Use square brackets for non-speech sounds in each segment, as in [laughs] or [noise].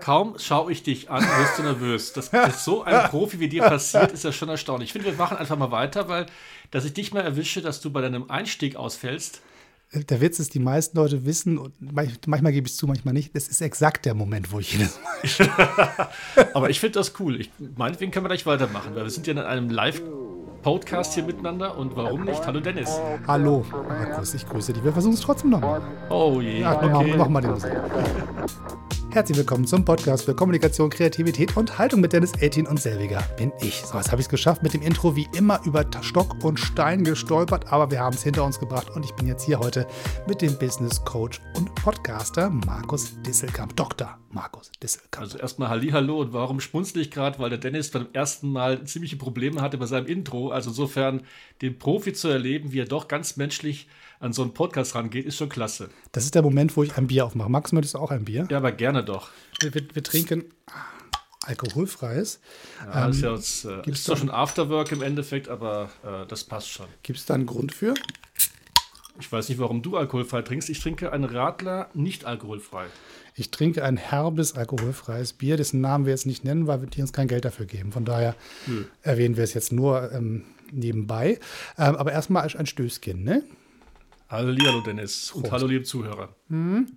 Kaum schaue ich dich an, wirst du nervös. Dass das so ein Profi wie dir passiert, ist ja schon erstaunlich. Ich finde, wir machen einfach mal weiter, weil, dass ich dich mal erwische, dass du bei deinem Einstieg ausfällst. Der Witz ist, die meisten Leute wissen, und manchmal gebe ich es zu, manchmal nicht, das ist exakt der Moment, wo ich jedes Mal. [laughs] Aber ich finde das cool. Ich, meinetwegen können wir gleich weitermachen, weil wir sind ja in einem Live- Podcast hier miteinander und warum nicht? Hallo Dennis. Hallo, Markus, ich grüße dich. Wir versuchen es trotzdem nochmal. Oh je. Ja, okay. mach, mach mal den Musik. Herzlich willkommen zum Podcast für Kommunikation, Kreativität und Haltung mit Dennis Eltin und selbiger bin ich. So, jetzt habe ich es geschafft mit dem Intro wie immer über Stock und Stein gestolpert, aber wir haben es hinter uns gebracht und ich bin jetzt hier heute mit dem Business Coach und Podcaster Markus Disselkamp. Dr. Markus Disselkamp. Also erstmal Hallo und warum schmunzle ich gerade, weil der Dennis beim ersten Mal ziemliche Probleme hatte bei seinem Intro. Also insofern den Profi zu erleben, wie er doch ganz menschlich an so einen Podcast rangeht, ist schon klasse. Das ist der Moment, wo ich ein Bier aufmache. Max, möchtest du auch ein Bier? Ja, aber gerne doch. Wir, wir, wir trinken alkoholfreies. Ja, ähm, ist ja jetzt, äh, ist zwar schon Afterwork im Endeffekt, aber äh, das passt schon. Gibt es da einen Grund für? Ich weiß nicht, warum du alkoholfrei trinkst. Ich trinke einen Radler nicht alkoholfrei. Ich trinke ein herbes, alkoholfreies Bier, dessen Namen wir jetzt nicht nennen, weil die uns kein Geld dafür geben. Von daher hm. erwähnen wir es jetzt nur ähm, nebenbei. Ähm, aber erstmal ein Stößchen, ne? Hallo Dennis Prost. und hallo liebe Zuhörer. Mhm.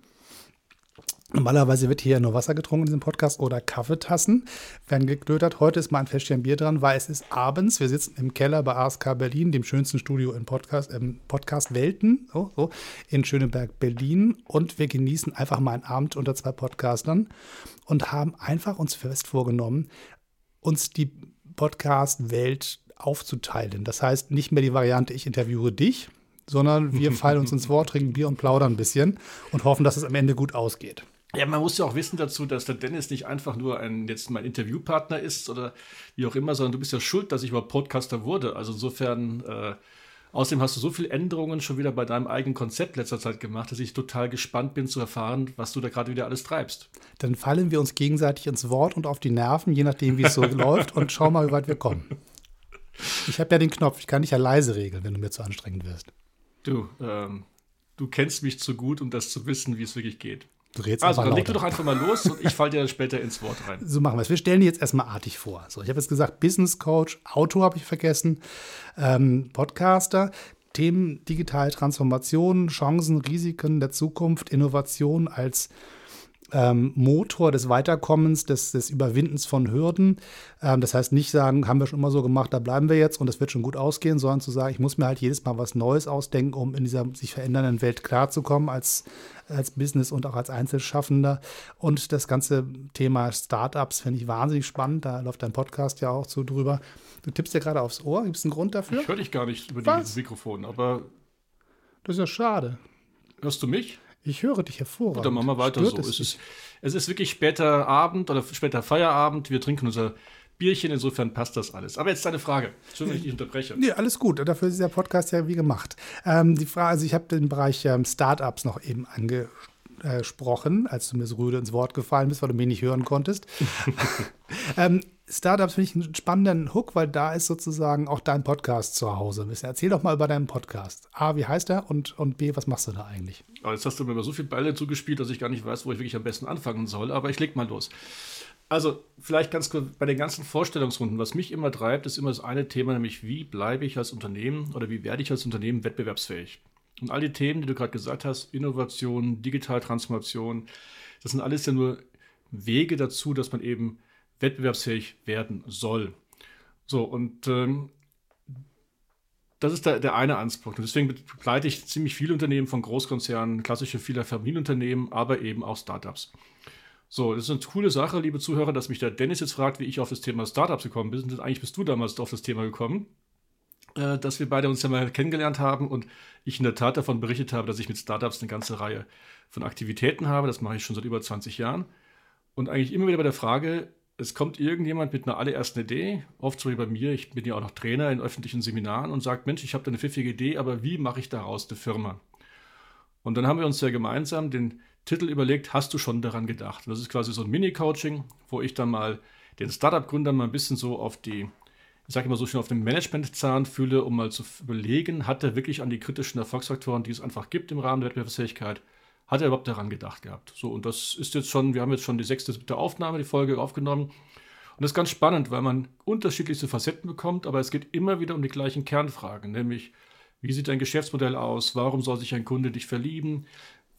Normalerweise wird hier nur Wasser getrunken in diesem Podcast oder Kaffeetassen werden geklötert. Heute ist mal ein Fläschchen Bier dran, weil es ist abends. Wir sitzen im Keller bei ASK Berlin, dem schönsten Studio in Podcast, ähm, Podcast Welten, so, so, in Schöneberg, Berlin. Und wir genießen einfach mal einen Abend unter zwei Podcastern und haben einfach uns fest vorgenommen, uns die Podcast-Welt aufzuteilen. Das heißt, nicht mehr die Variante, ich interviewe dich, sondern wir [laughs] fallen uns ins Wort, trinken Bier und plaudern ein bisschen und hoffen, dass es am Ende gut ausgeht. Ja, man muss ja auch wissen dazu, dass der Dennis nicht einfach nur ein jetzt mein Interviewpartner ist oder wie auch immer, sondern du bist ja schuld, dass ich überhaupt Podcaster wurde. Also insofern, äh, außerdem hast du so viele Änderungen schon wieder bei deinem eigenen Konzept letzter Zeit gemacht, dass ich total gespannt bin zu erfahren, was du da gerade wieder alles treibst. Dann fallen wir uns gegenseitig ins Wort und auf die Nerven, je nachdem, wie es so [laughs] läuft und schau mal, wie weit wir kommen. Ich habe ja den Knopf, ich kann dich ja leise regeln, wenn du mir zu anstrengend wirst. Du, ähm, du kennst mich zu gut, um das zu wissen, wie es wirklich geht. Du redest also, dann leg du doch einfach mal los und ich falle dir dann später ins Wort rein. So machen wir es. Wir stellen die jetzt erstmal artig vor. So, ich habe jetzt gesagt, Business Coach, Autor habe ich vergessen, ähm, Podcaster, Themen digitale Transformation, Chancen, Risiken der Zukunft, Innovation als ähm, Motor des Weiterkommens, des, des Überwindens von Hürden. Ähm, das heißt, nicht sagen, haben wir schon immer so gemacht, da bleiben wir jetzt und es wird schon gut ausgehen, sondern zu sagen, ich muss mir halt jedes Mal was Neues ausdenken, um in dieser sich verändernden Welt klarzukommen als, als Business und auch als Einzelschaffender. Und das ganze Thema Startups finde ich wahnsinnig spannend. Da läuft dein Podcast ja auch so drüber. Du tippst dir gerade aufs Ohr. Gibt es einen Grund dafür? Ich höre dich gar nicht über was? die Mikrofon, aber. Das ist ja schade. Hörst du mich? Ich höre dich hervorragend. Dann machen wir weiter Stört so. Es, ist, es ist wirklich später Abend oder später Feierabend. Wir trinken unser Bierchen, insofern passt das alles. Aber jetzt deine Frage. Entschuldigung, wenn ich dich unterbreche. Nee, alles gut. Dafür ist der Podcast ja wie gemacht. Ähm, die Frage, also ich habe den Bereich ähm, Startups noch eben angesprochen, als du mir so rüde ins Wort gefallen bist, weil du mich nicht hören konntest. [laughs] ähm, Startups finde ich einen spannenden Hook, weil da ist sozusagen auch dein Podcast zu Hause. Erzähl doch mal über deinen Podcast. A, wie heißt er? Und, und B, was machst du da eigentlich? Oh, jetzt hast du mir so viele Bälle zugespielt, dass ich gar nicht weiß, wo ich wirklich am besten anfangen soll. Aber ich leg mal los. Also, vielleicht ganz kurz bei den ganzen Vorstellungsrunden. Was mich immer treibt, ist immer das eine Thema, nämlich wie bleibe ich als Unternehmen oder wie werde ich als Unternehmen wettbewerbsfähig? Und all die Themen, die du gerade gesagt hast, Innovation, Digitaltransformation, das sind alles ja nur Wege dazu, dass man eben wettbewerbsfähig werden soll. So, und ähm, das ist der, der eine Anspruch. Und deswegen begleite ich ziemlich viele Unternehmen von Großkonzernen, klassische viele Familienunternehmen, aber eben auch Startups. So, das ist eine coole Sache, liebe Zuhörer, dass mich der Dennis jetzt fragt, wie ich auf das Thema Startups gekommen bin. Eigentlich bist du damals auf das Thema gekommen, äh, dass wir beide uns ja mal kennengelernt haben und ich in der Tat davon berichtet habe, dass ich mit Startups eine ganze Reihe von Aktivitäten habe. Das mache ich schon seit über 20 Jahren. Und eigentlich immer wieder bei der Frage, es kommt irgendjemand mit einer allerersten Idee, oft so wie bei mir, ich bin ja auch noch Trainer in öffentlichen Seminaren und sagt, Mensch, ich habe da eine pfiffige Idee, aber wie mache ich daraus eine Firma? Und dann haben wir uns ja gemeinsam den Titel überlegt, hast du schon daran gedacht? Und das ist quasi so ein Mini-Coaching, wo ich dann mal den Startup-Gründern mal ein bisschen so auf die, ich sage immer so schön, auf den Management-Zahn fühle, um mal zu überlegen, hat er wirklich an die kritischen Erfolgsfaktoren, die es einfach gibt im Rahmen der Wettbewerbsfähigkeit, hat er überhaupt daran gedacht gehabt? So, und das ist jetzt schon, wir haben jetzt schon die sechste, siebte Aufnahme, die Folge aufgenommen. Und das ist ganz spannend, weil man unterschiedlichste Facetten bekommt, aber es geht immer wieder um die gleichen Kernfragen, nämlich, wie sieht dein Geschäftsmodell aus? Warum soll sich ein Kunde dich verlieben?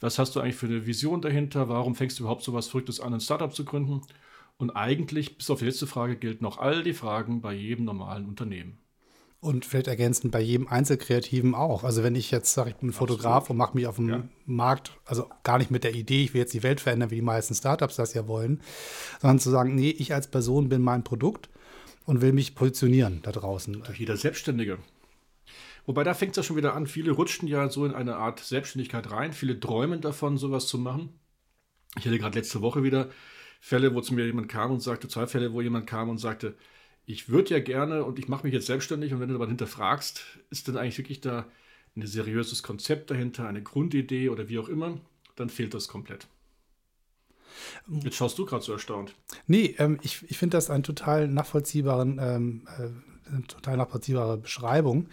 Was hast du eigentlich für eine Vision dahinter? Warum fängst du überhaupt so was Verrücktes an, ein Startup zu gründen? Und eigentlich, bis auf die letzte Frage, gilt noch all die Fragen bei jedem normalen Unternehmen. Und vielleicht ergänzend bei jedem Einzelkreativen auch. Also wenn ich jetzt sage, ich bin Fotograf Absolut. und mache mich auf dem ja. Markt, also gar nicht mit der Idee, ich will jetzt die Welt verändern, wie die meisten Startups das ja wollen, sondern zu sagen, nee, ich als Person bin mein Produkt und will mich positionieren da draußen. Durch jeder Selbstständige. Wobei da fängt es ja schon wieder an. Viele rutschen ja so in eine Art Selbstständigkeit rein. Viele träumen davon, sowas zu machen. Ich hatte gerade letzte Woche wieder Fälle, wo zu mir jemand kam und sagte, zwei Fälle, wo jemand kam und sagte, ich würde ja gerne und ich mache mich jetzt selbstständig und wenn du aber hinterfragst, ist denn eigentlich wirklich da ein seriöses Konzept dahinter, eine Grundidee oder wie auch immer, dann fehlt das komplett. Jetzt schaust du gerade so erstaunt. Nee, ähm, ich, ich finde das einen total nachvollziehbaren, ähm, äh, eine total nachvollziehbare Beschreibung.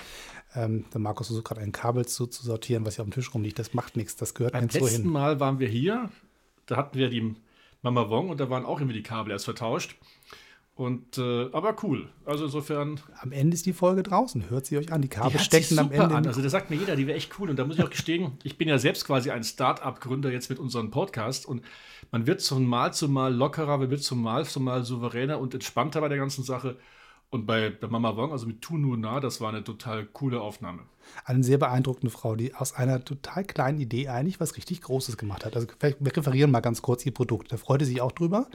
Ähm, der Markus versucht gerade ein Kabel zu, zu sortieren, was hier auf dem Tisch rumliegt. Das macht nichts, das gehört Beim letzten hin. Mal waren wir hier, da hatten wir die Mama Wong und da waren auch irgendwie die Kabel erst vertauscht. Und, äh, aber cool. Also insofern. Am Ende ist die Folge draußen. Hört sie euch an. Die Kabel die stecken am Ende. An. Also, das sagt mir jeder, die wäre echt cool. Und da muss ich auch gestehen, ich bin ja selbst quasi ein Start-up-Gründer jetzt mit unserem Podcast. Und man wird von Mal zu Mal lockerer, man wird von Mal zu Mal souveräner und entspannter bei der ganzen Sache. Und bei, bei Mama Wong, also mit Tu Nu Na, das war eine total coole Aufnahme. Eine sehr beeindruckende Frau, die aus einer total kleinen Idee eigentlich was richtig Großes gemacht hat. Also wir referieren mal ganz kurz ihr Produkt. Da freute sich auch drüber.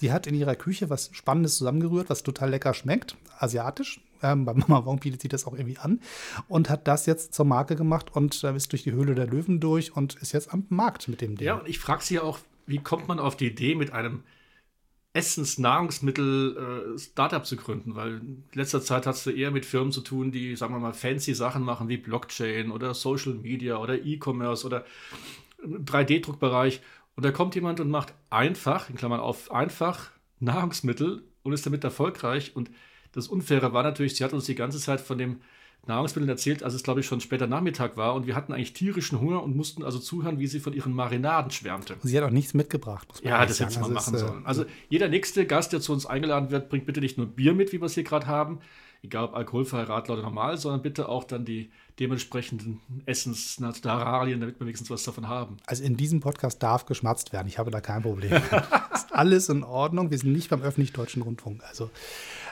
Die hat in ihrer Küche was Spannendes zusammengerührt, was total lecker schmeckt, asiatisch. Ähm, bei Mama Wong bietet sie das auch irgendwie an und hat das jetzt zur Marke gemacht und äh, ist durch die Höhle der Löwen durch und ist jetzt am Markt mit dem Ding. Ja, und ich frage sie auch, wie kommt man auf die Idee mit einem Essens-, Nahrungsmittel, äh, zu gründen, weil in letzter Zeit hast du eher mit Firmen zu tun, die, sagen wir mal, fancy Sachen machen wie Blockchain oder Social Media oder E-Commerce oder 3D-Druckbereich. Und da kommt jemand und macht einfach, in Klammern auf, einfach Nahrungsmittel und ist damit erfolgreich. Und das Unfaire war natürlich, sie hat uns die ganze Zeit von dem Nahrungsmitteln erzählt, als es, glaube ich, schon später Nachmittag war. Und wir hatten eigentlich tierischen Hunger und mussten also zuhören, wie sie von ihren Marinaden schwärmte. Sie hat auch nichts mitgebracht. ja, das hätte sie mal also machen ist, äh, sollen. Also jeder nächste Gast, der zu uns eingeladen wird, bringt bitte nicht nur Bier mit, wie wir es hier gerade haben, egal ob alkoholfrei, Radler oder normal, sondern bitte auch dann die dementsprechenden Essensnaturalien, damit wir wenigstens was davon haben. Also in diesem Podcast darf geschmatzt werden. Ich habe da kein Problem. [laughs] ist alles in Ordnung. Wir sind nicht beim öffentlich-deutschen Rundfunk. Also,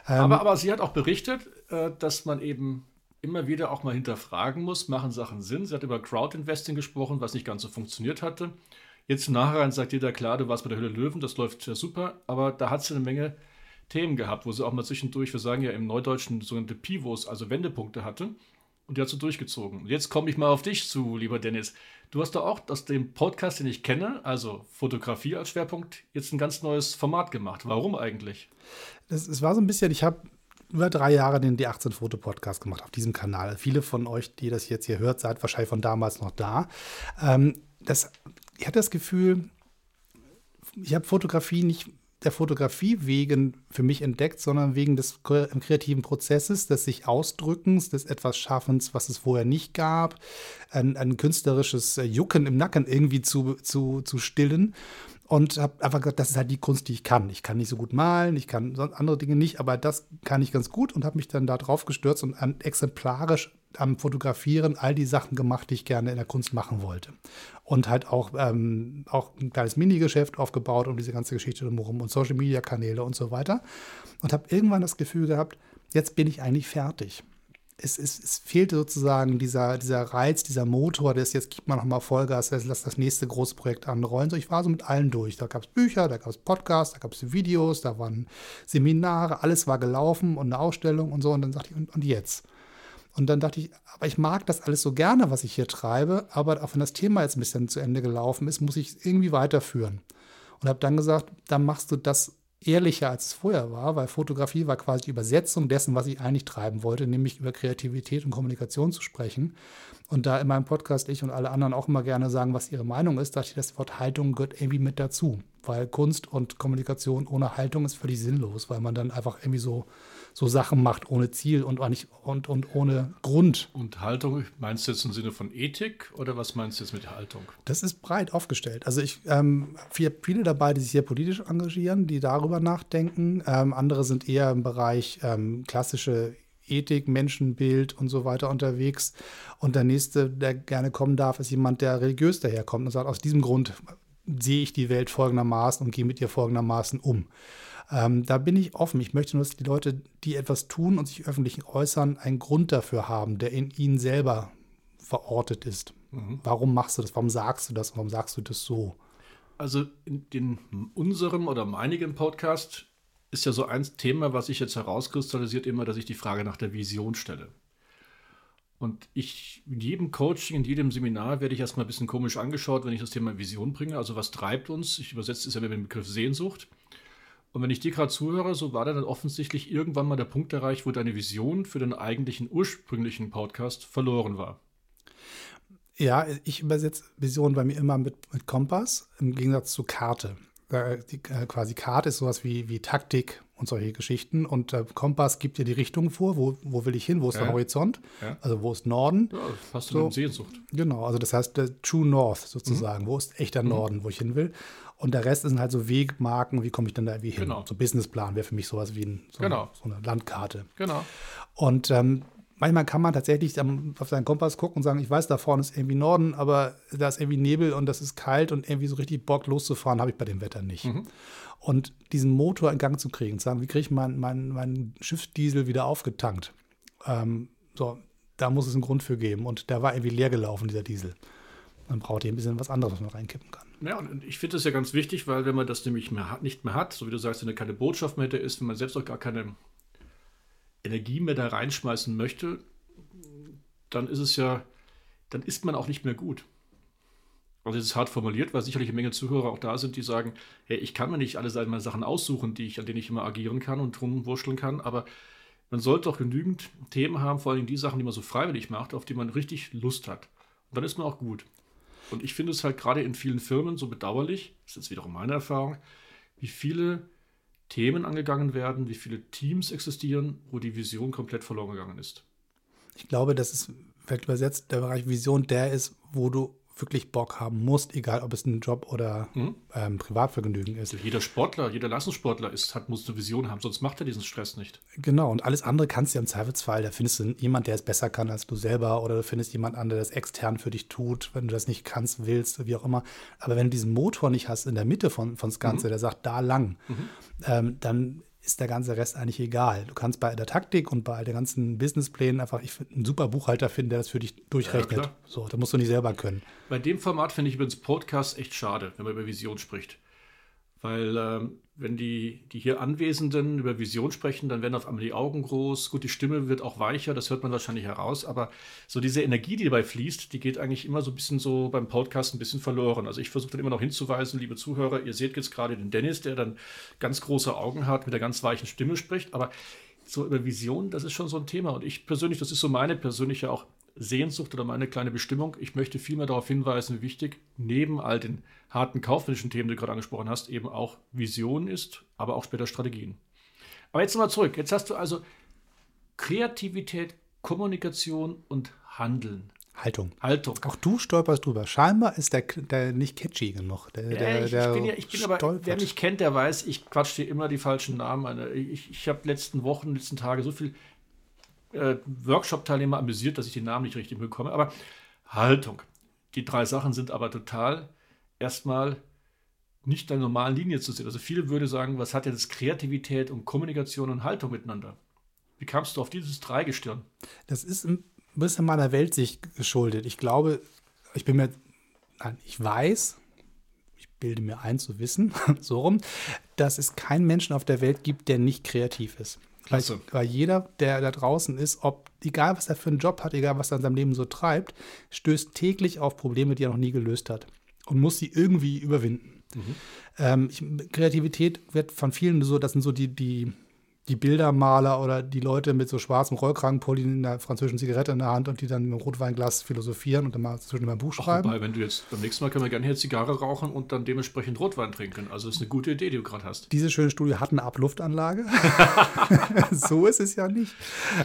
ähm, aber, aber sie hat auch berichtet, äh, dass man eben immer wieder auch mal hinterfragen muss, machen Sachen Sinn. Sie hat über Crowd-Investing gesprochen, was nicht ganz so funktioniert hatte. Jetzt nachher sagt jeder, klar, du warst bei der Höhle Löwen, das läuft ja super, aber da hat sie eine Menge Themen gehabt, wo sie auch mal zwischendurch, wir sagen ja im Neudeutschen sogenannte Pivots, also Wendepunkte hatte. Und die hat sie durchgezogen. Und jetzt komme ich mal auf dich zu, lieber Dennis. Du hast da auch aus dem Podcast, den ich kenne, also Fotografie als Schwerpunkt, jetzt ein ganz neues Format gemacht. Warum eigentlich? Es war so ein bisschen, ich habe über drei Jahre den D18-Foto-Podcast gemacht auf diesem Kanal. Viele von euch, die das jetzt hier hört, seid wahrscheinlich von damals noch da. Ähm, das, ich hatte das Gefühl, ich habe Fotografie nicht der Fotografie wegen für mich entdeckt, sondern wegen des kreativen Prozesses, des sich Ausdrückens, des etwas Schaffens, was es vorher nicht gab, ein, ein künstlerisches Jucken im Nacken irgendwie zu, zu, zu stillen und habe einfach gesagt, das ist halt die Kunst, die ich kann. Ich kann nicht so gut malen, ich kann andere Dinge nicht, aber das kann ich ganz gut und habe mich dann da drauf gestürzt und an, exemplarisch am Fotografieren all die Sachen gemacht, die ich gerne in der Kunst machen wollte. Und halt auch, ähm, auch ein kleines Minigeschäft aufgebaut um diese ganze Geschichte drumherum und Social-Media-Kanäle und so weiter. Und habe irgendwann das Gefühl gehabt, jetzt bin ich eigentlich fertig es, es, es fehlte sozusagen dieser, dieser Reiz, dieser Motor, das jetzt gibt man nochmal Vollgas, lass das nächste große Projekt anrollen. So, ich war so mit allen durch. Da gab es Bücher, da gab es Podcasts, da gab es Videos, da waren Seminare, alles war gelaufen und eine Ausstellung und so. Und dann sagte ich, und, und jetzt? Und dann dachte ich, aber ich mag das alles so gerne, was ich hier treibe, aber auch wenn das Thema jetzt ein bisschen zu Ende gelaufen ist, muss ich es irgendwie weiterführen. Und habe dann gesagt, dann machst du das ehrlicher, als es vorher war, weil Fotografie war quasi die Übersetzung dessen, was ich eigentlich treiben wollte, nämlich über Kreativität und Kommunikation zu sprechen. Und da in meinem Podcast ich und alle anderen auch immer gerne sagen, was ihre Meinung ist, dachte ich, das Wort Haltung gehört irgendwie mit dazu. Weil Kunst und Kommunikation ohne Haltung ist völlig sinnlos, weil man dann einfach irgendwie so, so Sachen macht ohne Ziel und, auch nicht, und, und ohne Grund. Und Haltung, meinst du jetzt im Sinne von Ethik oder was meinst du jetzt mit Haltung? Das ist breit aufgestellt. Also ich ähm, viele, viele dabei, die sich sehr politisch engagieren, die darüber nachdenken. Ähm, andere sind eher im Bereich ähm, klassische Ethik, Menschenbild und so weiter unterwegs. Und der nächste, der gerne kommen darf, ist jemand, der religiös daherkommt und sagt, aus diesem Grund sehe ich die Welt folgendermaßen und gehe mit ihr folgendermaßen um. Ähm, da bin ich offen. Ich möchte nur, dass die Leute, die etwas tun und sich öffentlich äußern, einen Grund dafür haben, der in ihnen selber verortet ist. Mhm. Warum machst du das? Warum sagst du das? Warum sagst du das so? Also in, in unserem oder meinigen Podcast ist ja so ein Thema, was sich jetzt herauskristallisiert, immer, dass ich die Frage nach der Vision stelle. Und ich, in jedem Coaching, in jedem Seminar werde ich erstmal ein bisschen komisch angeschaut, wenn ich das Thema Vision bringe. Also was treibt uns? Ich übersetze es ja mit dem Begriff Sehnsucht. Und wenn ich dir gerade zuhöre, so war dann offensichtlich irgendwann mal der Punkt erreicht, wo deine Vision für den eigentlichen ursprünglichen Podcast verloren war. Ja, ich übersetze Vision bei mir immer mit, mit Kompass im Gegensatz zu Karte die, äh, quasi Karte ist sowas wie, wie Taktik und solche Geschichten. Und äh, Kompass gibt dir die Richtung vor, wo, wo will ich hin, wo ist ja. der Horizont, ja. also wo ist Norden. Ja, passt so. Sehnsucht. Genau, also das heißt der True North sozusagen, mhm. wo ist echter mhm. Norden, wo ich hin will. Und der Rest sind halt so Wegmarken, wie komme ich dann da irgendwie hin. Genau. So ein Businessplan wäre für mich sowas wie ein, so, genau. eine, so eine Landkarte. Genau. Und ähm, manchmal kann man tatsächlich auf seinen Kompass gucken und sagen, ich weiß, da vorne ist irgendwie Norden, aber da ist irgendwie Nebel und das ist kalt und irgendwie so richtig Bock loszufahren habe ich bei dem Wetter nicht. Mhm. Und diesen Motor in Gang zu kriegen, zu sagen, wie kriege ich meinen mein, mein Schiffsdiesel wieder aufgetankt? Ähm, so, da muss es einen Grund für geben. Und der war irgendwie leer gelaufen, dieser Diesel. Dann braucht ihr ein bisschen was anderes, was man reinkippen kann. Ja, und ich finde das ja ganz wichtig, weil wenn man das nämlich mehr hat, nicht mehr hat, so wie du sagst, wenn er keine Botschaft mehr hätte, ist, wenn man selbst auch gar keine Energie mehr da reinschmeißen möchte, dann ist es ja, dann ist man auch nicht mehr gut. Also das ist hart formuliert, weil sicherlich eine Menge Zuhörer auch da sind, die sagen, hey, ich kann mir nicht alle meine Sachen aussuchen, die ich, an denen ich immer agieren kann und rumwurschteln kann, aber man sollte doch genügend Themen haben, vor allem die Sachen, die man so freiwillig macht, auf die man richtig Lust hat. Und dann ist man auch gut. Und ich finde es halt gerade in vielen Firmen so bedauerlich, das ist jetzt wiederum meine Erfahrung, wie viele Themen angegangen werden, wie viele Teams existieren, wo die Vision komplett verloren gegangen ist. Ich glaube, das ist vielleicht übersetzt der Bereich Vision der ist, wo du wirklich Bock haben musst, egal ob es ein Job oder mhm. ähm, Privatvergnügen ist. Also jeder Sportler, jeder Leistungssportler ist, hat, muss eine Vision haben, sonst macht er diesen Stress nicht. Genau, und alles andere kannst du ja im Zweifelsfall, da findest du jemanden, der es besser kann als du selber oder du findest jemanden an, der das extern für dich tut, wenn du das nicht kannst, willst, wie auch immer. Aber wenn du diesen Motor nicht hast in der Mitte von, von das Ganze, mhm. der sagt, da lang, mhm. ähm, dann ist der ganze Rest eigentlich egal. Du kannst bei der Taktik und bei den ganzen Businessplänen einfach ich einen super Buchhalter finden, der das für dich durchrechnet. Ja, so, da musst du nicht selber können. Bei dem Format finde ich übrigens Podcast echt schade, wenn man über Vision spricht. Weil ähm, wenn die, die hier Anwesenden über Vision sprechen, dann werden auf einmal die Augen groß. Gut, die Stimme wird auch weicher, das hört man wahrscheinlich heraus. Aber so diese Energie, die dabei fließt, die geht eigentlich immer so ein bisschen so beim Podcast ein bisschen verloren. Also ich versuche dann immer noch hinzuweisen, liebe Zuhörer, ihr seht jetzt gerade den Dennis, der dann ganz große Augen hat, mit der ganz weichen Stimme spricht. Aber so über Vision, das ist schon so ein Thema. Und ich persönlich, das ist so meine persönliche auch Sehnsucht oder meine kleine Bestimmung. Ich möchte vielmehr darauf hinweisen, wie wichtig neben all den harten kaufmännischen Themen, die du gerade angesprochen hast, eben auch Vision ist, aber auch später Strategien. Aber jetzt nochmal zurück. Jetzt hast du also Kreativität, Kommunikation und Handeln. Haltung. Haltung. Auch du stolperst drüber. Scheinbar ist der, der nicht catchy genug. Der, ja, der, ich, der bin ja, ich bin aber, wer mich kennt, der weiß, ich quatsche dir immer die falschen Namen. Ich, ich habe letzten Wochen, letzten Tage so viel äh, Workshop-Teilnehmer amüsiert, dass ich den Namen nicht richtig bekomme. Aber Haltung. Die drei Sachen sind aber total erstmal nicht der normalen Linie zu sehen. Also viele würde sagen, was hat das Kreativität und Kommunikation und Haltung miteinander? Wie kamst du auf dieses Dreigestirn? Das ist ein bisschen meiner Weltsicht geschuldet. Ich glaube, ich bin mir, ich weiß, ich bilde mir ein zu wissen, [laughs] so rum, dass es keinen Menschen auf der Welt gibt, der nicht kreativ ist. Weil, weil, jeder, der da draußen ist, ob, egal was er für einen Job hat, egal was er in seinem Leben so treibt, stößt täglich auf Probleme, die er noch nie gelöst hat und muss sie irgendwie überwinden. Mhm. Ähm, ich, Kreativität wird von vielen so, das sind so die, die, die Bildermaler oder die Leute mit so schwarzem Rollkragenpulli in der französischen Zigarette in der Hand und die dann mit einem Rotweinglas philosophieren und dann mal zwischen mal ein Buch schreiben. Ach, wobei, wenn du jetzt beim nächsten Mal können wir gerne hier Zigarre rauchen und dann dementsprechend Rotwein trinken. Also ist eine gute Idee, die du gerade hast. Diese schöne Studie hat eine Abluftanlage. [laughs] so ist es ja nicht.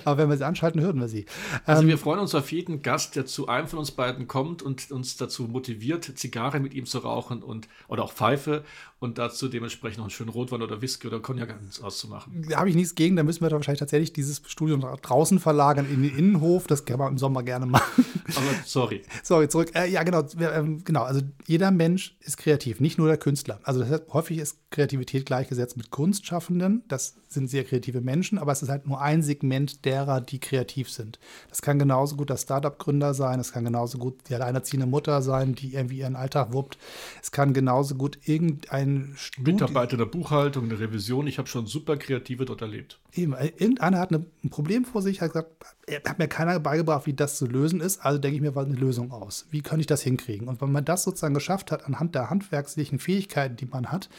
Aber wenn wir sie anschalten, hören wir sie. Also ähm, wir freuen uns auf jeden Gast, der zu einem von uns beiden kommt und uns dazu motiviert, Zigarre mit ihm zu rauchen und oder auch Pfeife und dazu dementsprechend noch einen schönen Rotwein oder Whisky oder Cognac auszumachen. Da habe ich nichts gegen, da müssen wir doch wahrscheinlich tatsächlich dieses Studium draußen verlagern in den Innenhof. Das kann man im Sommer gerne machen. Aber sorry. sorry, zurück. Äh, ja, genau. Ähm, genau. Also jeder Mensch ist kreativ, nicht nur der Künstler. Also das heißt, häufig ist Kreativität gleichgesetzt mit Kunstschaffenden. Das sind sehr kreative Menschen, aber es ist halt nur ein Segment derer, die kreativ sind. Das kann genauso gut der Startup-Gründer sein, es kann genauso gut die alleinerziehende Mutter sein, die irgendwie ihren Alltag wuppt. Es kann genauso gut irgendein Studi Mitarbeiter der Buchhaltung, der Revision. Ich habe schon super Kreative dort erlebt. Eben, äh, irgendeiner hat ein Problem vor sich, hat gesagt, er hat mir keiner beigebracht, wie das zu lösen ist, also denke ich mir eine Lösung aus. Wie kann ich das hinkriegen? Und wenn man das sozusagen geschafft hat, anhand der handwerklichen Fähigkeiten, die man hat,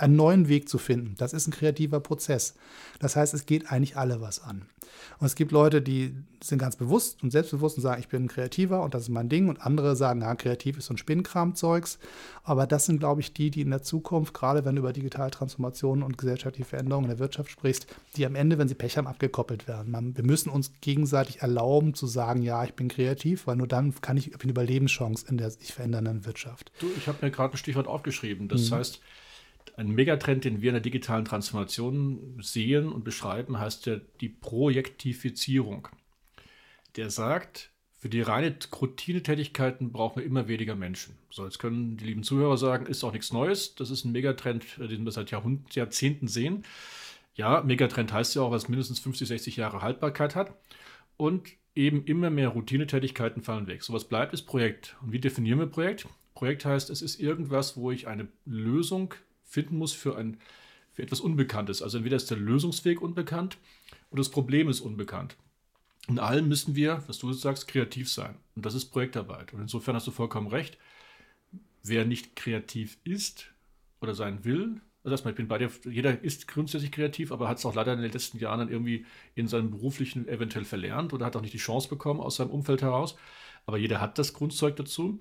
einen neuen Weg zu finden. Das ist ein kreativer Prozess. Das heißt, es geht eigentlich alle was an. Und es gibt Leute, die sind ganz bewusst und selbstbewusst und sagen, ich bin ein Kreativer und das ist mein Ding. Und andere sagen, ja, kreativ ist so ein Spinnkram-Zeugs. Aber das sind, glaube ich, die, die in der Zukunft, gerade wenn du über digitale Transformationen und gesellschaftliche Veränderungen in der Wirtschaft sprichst, die am Ende, wenn sie Pech haben, abgekoppelt werden. Man, wir müssen uns gegenseitig erlauben zu sagen, ja, ich bin kreativ, weil nur dann kann ich eine Überlebenschance in der sich verändernden Wirtschaft. Du, ich habe mir gerade ein Stichwort aufgeschrieben. Das mhm. heißt, ein Megatrend, den wir in der digitalen Transformation sehen und beschreiben, heißt ja die Projektifizierung. Der sagt, für die reine Routinetätigkeiten brauchen wir immer weniger Menschen. So, jetzt können die lieben Zuhörer sagen, ist auch nichts Neues. Das ist ein Megatrend, den wir seit Jahrhund Jahrzehnten sehen. Ja, Megatrend heißt ja auch, was mindestens 50, 60 Jahre Haltbarkeit hat. Und eben immer mehr Routinetätigkeiten fallen weg. So was bleibt, ist Projekt. Und wie definieren wir Projekt? Projekt heißt, es ist irgendwas, wo ich eine Lösung finden muss für, ein, für etwas Unbekanntes. Also entweder ist der Lösungsweg unbekannt oder das Problem ist unbekannt. In allem müssen wir, was du sagst, kreativ sein. Und das ist Projektarbeit. Und insofern hast du vollkommen recht. Wer nicht kreativ ist oder sein will, also erstmal, ich bin bei dir, jeder ist grundsätzlich kreativ, aber hat es auch leider in den letzten Jahren dann irgendwie in seinem beruflichen eventuell verlernt oder hat auch nicht die Chance bekommen aus seinem Umfeld heraus. Aber jeder hat das Grundzeug dazu.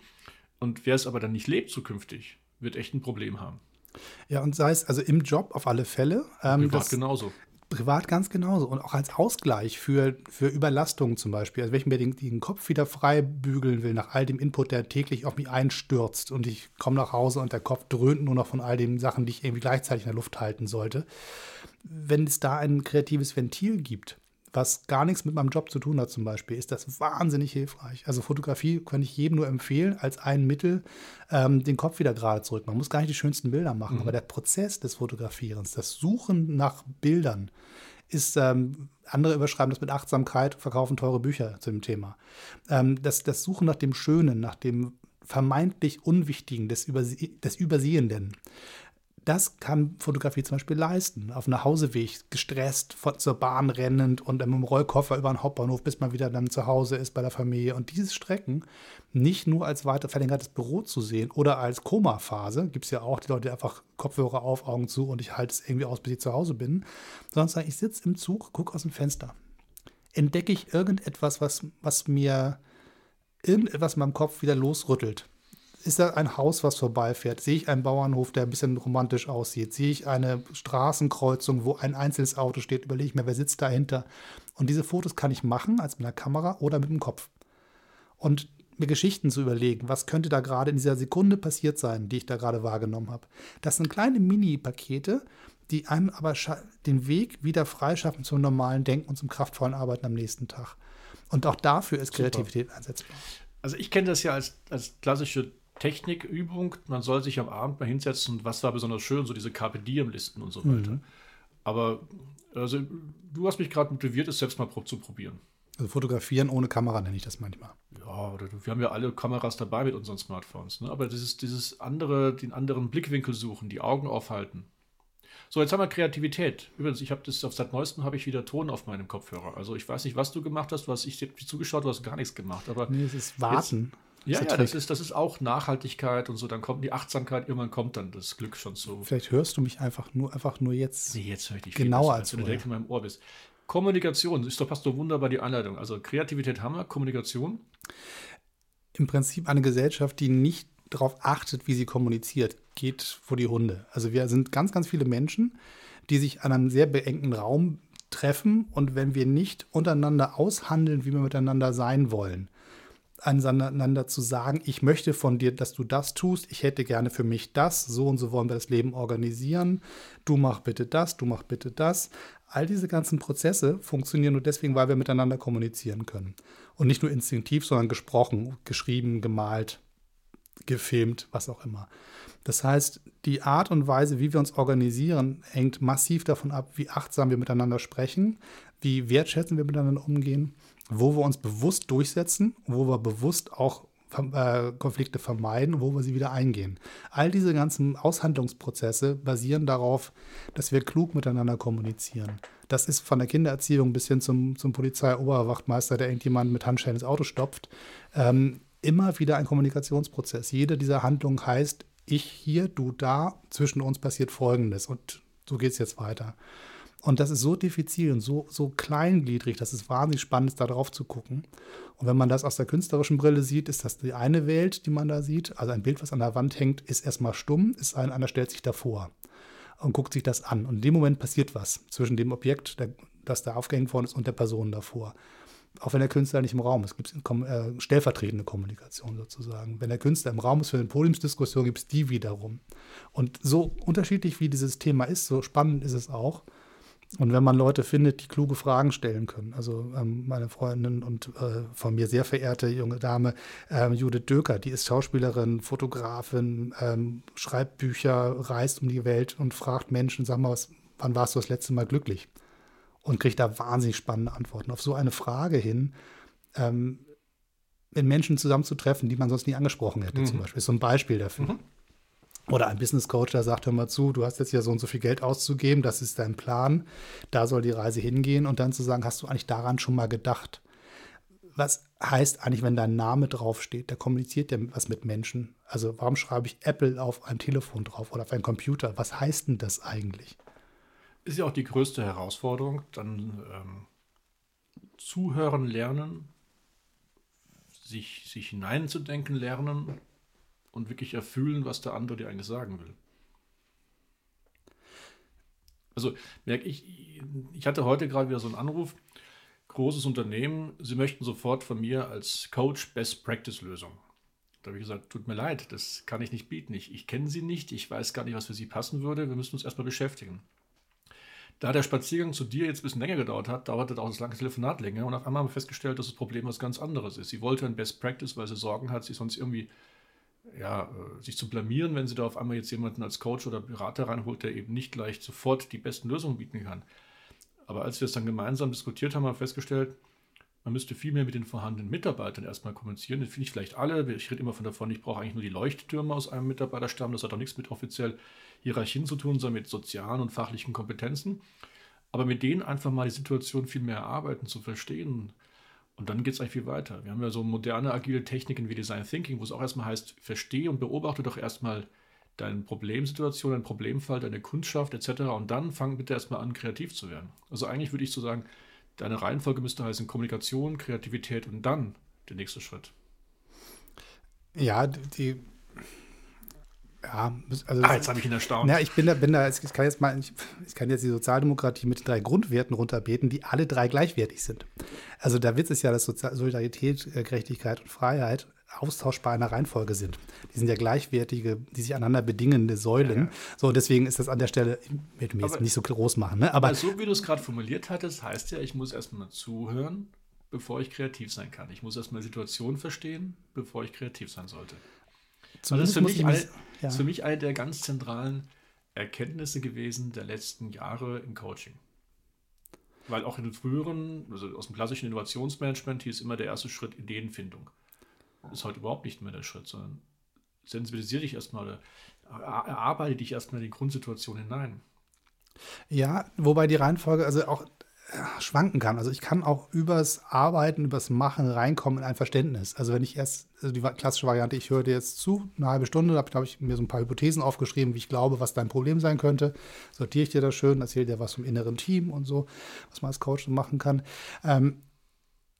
Und wer es aber dann nicht lebt zukünftig, wird echt ein Problem haben. Ja, und sei es also im Job auf alle Fälle. Ähm, privat genauso. Privat ganz genauso. Und auch als Ausgleich für, für Überlastungen zum Beispiel. Also wenn ich mir den, den Kopf wieder frei bügeln will nach all dem Input, der täglich auf mich einstürzt und ich komme nach Hause und der Kopf dröhnt nur noch von all den Sachen, die ich irgendwie gleichzeitig in der Luft halten sollte. Wenn es da ein kreatives Ventil gibt, was gar nichts mit meinem Job zu tun hat zum Beispiel, ist das wahnsinnig hilfreich. Also Fotografie kann ich jedem nur empfehlen als ein Mittel, ähm, den Kopf wieder gerade zurück. Man muss gar nicht die schönsten Bilder machen, mhm. aber der Prozess des Fotografierens, das Suchen nach Bildern, ist, ähm, andere überschreiben das mit Achtsamkeit, verkaufen teure Bücher zu dem Thema. Ähm, das, das Suchen nach dem Schönen, nach dem vermeintlich Unwichtigen, des, Überse des Übersehenden das kann Fotografie zum Beispiel leisten. Auf einem Nachhauseweg, gestresst, zur Bahn rennend und mit dem Rollkoffer über den Hauptbahnhof, bis man wieder dann zu Hause ist bei der Familie. Und diese Strecken nicht nur als weiter verlängertes Büro zu sehen oder als Koma-Phase, gibt es ja auch die Leute, die einfach Kopfhörer auf, Augen zu und ich halte es irgendwie aus, bis ich zu Hause bin, sondern sagen, ich sitze im Zug, gucke aus dem Fenster. Entdecke ich irgendetwas, was, was mir irgendetwas in meinem Kopf wieder losrüttelt ist da ein Haus, was vorbeifährt? Sehe ich einen Bauernhof, der ein bisschen romantisch aussieht? Sehe ich eine Straßenkreuzung, wo ein einzelnes Auto steht? Überlege ich mir, wer sitzt dahinter? Und diese Fotos kann ich machen, als mit einer Kamera oder mit dem Kopf. Und mir Geschichten zu überlegen, was könnte da gerade in dieser Sekunde passiert sein, die ich da gerade wahrgenommen habe. Das sind kleine Mini-Pakete, die einem aber den Weg wieder freischaffen zum normalen Denken und zum kraftvollen Arbeiten am nächsten Tag. Und auch dafür ist Kreativität Super. einsetzbar. Also ich kenne das ja als, als klassische Technikübung. Man soll sich am Abend mal hinsetzen, was war besonders schön, so diese Carpe Diem-Listen und so weiter. Mhm. Aber also, du hast mich gerade motiviert, es selbst mal zu probieren. Also fotografieren ohne Kamera nenne ich das manchmal. Ja, wir haben ja alle Kameras dabei mit unseren Smartphones. Ne? Aber dieses, dieses andere, den anderen Blickwinkel suchen, die Augen aufhalten. So, jetzt haben wir Kreativität. Übrigens, ich habe das auf seit neuestem habe ich wieder Ton auf meinem Kopfhörer. Also ich weiß nicht, was du gemacht hast. Hast ich dir zugeschaut, du hast gar nichts gemacht. Aber nee, es ist Warten. Jetzt, Ja, ja, das ist, das ist auch Nachhaltigkeit und so. Dann kommt die Achtsamkeit, irgendwann kommt dann das Glück schon so. Vielleicht hörst du mich einfach nur, einfach nur jetzt. Nee, jetzt höre ich dich genauer als, als wenn du direkt in meinem Ohr bist. Kommunikation, ist doch passt doch wunderbar die Einleitung. Also Kreativität haben wir, Kommunikation. Im Prinzip eine Gesellschaft, die nicht darauf achtet, wie sie kommuniziert, geht vor die Hunde. Also wir sind ganz, ganz viele Menschen, die sich an einem sehr beengten Raum treffen und wenn wir nicht untereinander aushandeln, wie wir miteinander sein wollen, aneinander zu sagen, ich möchte von dir, dass du das tust, ich hätte gerne für mich das, so und so wollen wir das Leben organisieren, du mach bitte das, du mach bitte das. All diese ganzen Prozesse funktionieren nur deswegen, weil wir miteinander kommunizieren können. Und nicht nur instinktiv, sondern gesprochen, geschrieben, gemalt, gefilmt, was auch immer. Das heißt, die Art und Weise, wie wir uns organisieren, hängt massiv davon ab, wie achtsam wir miteinander sprechen, wie wertschätzend wir miteinander umgehen wo wir uns bewusst durchsetzen, wo wir bewusst auch äh, Konflikte vermeiden, wo wir sie wieder eingehen. All diese ganzen Aushandlungsprozesse basieren darauf, dass wir klug miteinander kommunizieren. Das ist von der Kindererziehung bis hin zum, zum Polizeioberwachtmeister, der irgendjemand mit Handschellen ins Auto stopft, ähm, immer wieder ein Kommunikationsprozess. Jede dieser Handlungen heißt, ich hier, du da, zwischen uns passiert Folgendes und so geht es jetzt weiter. Und das ist so diffizil und so, so kleingliedrig, dass es wahnsinnig spannend ist, da drauf zu gucken. Und wenn man das aus der künstlerischen Brille sieht, ist das die eine Welt, die man da sieht. Also ein Bild, was an der Wand hängt, ist erstmal stumm, ist ein, einer stellt sich davor und guckt sich das an. Und in dem Moment passiert was zwischen dem Objekt, das da aufgehängt worden ist, und der Person davor. Auch wenn der Künstler nicht im Raum ist, gibt es äh, stellvertretende Kommunikation sozusagen. Wenn der Künstler im Raum ist für eine Podiumsdiskussion, gibt es die wiederum. Und so unterschiedlich wie dieses Thema ist, so spannend ist es auch. Und wenn man Leute findet, die kluge Fragen stellen können, also ähm, meine Freundin und äh, von mir sehr verehrte junge Dame ähm, Judith Döker, die ist Schauspielerin, Fotografin, ähm, schreibt Bücher, reist um die Welt und fragt Menschen, sag mal, was, wann warst du das letzte Mal glücklich? Und kriegt da wahnsinnig spannende Antworten. Auf so eine Frage hin, ähm, mit Menschen zusammenzutreffen, die man sonst nie angesprochen hätte, mhm. zum Beispiel, ist so ein Beispiel dafür. Mhm. Oder ein Business Coach, der sagt, hör mal zu, du hast jetzt ja so und so viel Geld auszugeben, das ist dein Plan, da soll die Reise hingehen und dann zu sagen, hast du eigentlich daran schon mal gedacht? Was heißt eigentlich, wenn dein Name draufsteht, der kommuniziert ja was mit Menschen? Also warum schreibe ich Apple auf ein Telefon drauf oder auf einen Computer? Was heißt denn das eigentlich? Ist ja auch die größte Herausforderung, dann ähm, zuhören lernen, sich, sich hineinzudenken lernen und wirklich erfüllen, was der andere dir eigentlich sagen will. Also merke ich, ich hatte heute gerade wieder so einen Anruf, großes Unternehmen, sie möchten sofort von mir als Coach Best Practice Lösung. Da habe ich gesagt, tut mir leid, das kann ich nicht bieten. Ich, ich kenne sie nicht, ich weiß gar nicht, was für sie passen würde, wir müssen uns erstmal beschäftigen. Da der Spaziergang zu dir jetzt ein bisschen länger gedauert hat, dauerte auch das lange Telefonat länger und auf einmal haben wir festgestellt, dass das Problem was ganz anderes ist. Sie wollte ein Best Practice, weil sie Sorgen hat, sie sonst irgendwie ja, äh, sich zu blamieren, wenn sie da auf einmal jetzt jemanden als Coach oder Berater reinholt, der eben nicht gleich sofort die besten Lösungen bieten kann. Aber als wir es dann gemeinsam diskutiert haben, haben wir festgestellt, man müsste viel mehr mit den vorhandenen Mitarbeitern erstmal kommunizieren. Das finde ich vielleicht alle. Ich rede immer von davon, ich brauche eigentlich nur die Leuchttürme aus einem Mitarbeiterstamm. Das hat auch nichts mit offiziell Hierarchien zu tun, sondern mit sozialen und fachlichen Kompetenzen. Aber mit denen einfach mal die Situation viel mehr erarbeiten, zu verstehen, und dann geht es eigentlich viel weiter. Wir haben ja so moderne, agile Techniken wie Design Thinking, wo es auch erstmal heißt, verstehe und beobachte doch erstmal deine Problemsituation, deinen Problemfall, deine Kundschaft etc. Und dann fang bitte erstmal an, kreativ zu werden. Also eigentlich würde ich so sagen, deine Reihenfolge müsste heißen Kommunikation, Kreativität und dann der nächste Schritt. Ja, die ja, also. Ah, jetzt habe ich ihn erstaunt. Ja, ich bin da, bin da, ich kann jetzt mal, ich, ich kann jetzt die Sozialdemokratie mit drei Grundwerten runterbeten, die alle drei gleichwertig sind. Also der Witz ist ja, dass Solidarität, äh, Gerechtigkeit und Freiheit austauschbar in der Reihenfolge sind. Die sind ja gleichwertige, die sich aneinander bedingende Säulen. Ja, ja. So, deswegen ist das an der Stelle, ich will mir jetzt nicht so groß machen. Ne? Aber, aber so wie du es gerade formuliert hattest, heißt ja, ich muss erstmal zuhören, bevor ich kreativ sein kann. Ich muss erstmal Situation verstehen, bevor ich kreativ sein sollte. Also das ist für, mich eine, ja. für mich eine der ganz zentralen Erkenntnisse gewesen der letzten Jahre im Coaching. Weil auch in den früheren, also aus dem klassischen Innovationsmanagement, ist immer der erste Schritt Ideenfindung. Das ist heute überhaupt nicht mehr der Schritt, sondern sensibilisiere dich erstmal oder erarbeite dich erstmal in die Grundsituation hinein. Ja, wobei die Reihenfolge, also auch schwanken kann. Also ich kann auch übers Arbeiten, übers Machen reinkommen in ein Verständnis. Also wenn ich erst, also die klassische Variante, ich höre dir jetzt zu, eine halbe Stunde, da habe ich mir so ein paar Hypothesen aufgeschrieben, wie ich glaube, was dein Problem sein könnte. Sortiere ich dir das schön, erzähle dir was vom inneren Team und so, was man als Coach so machen kann. Ähm,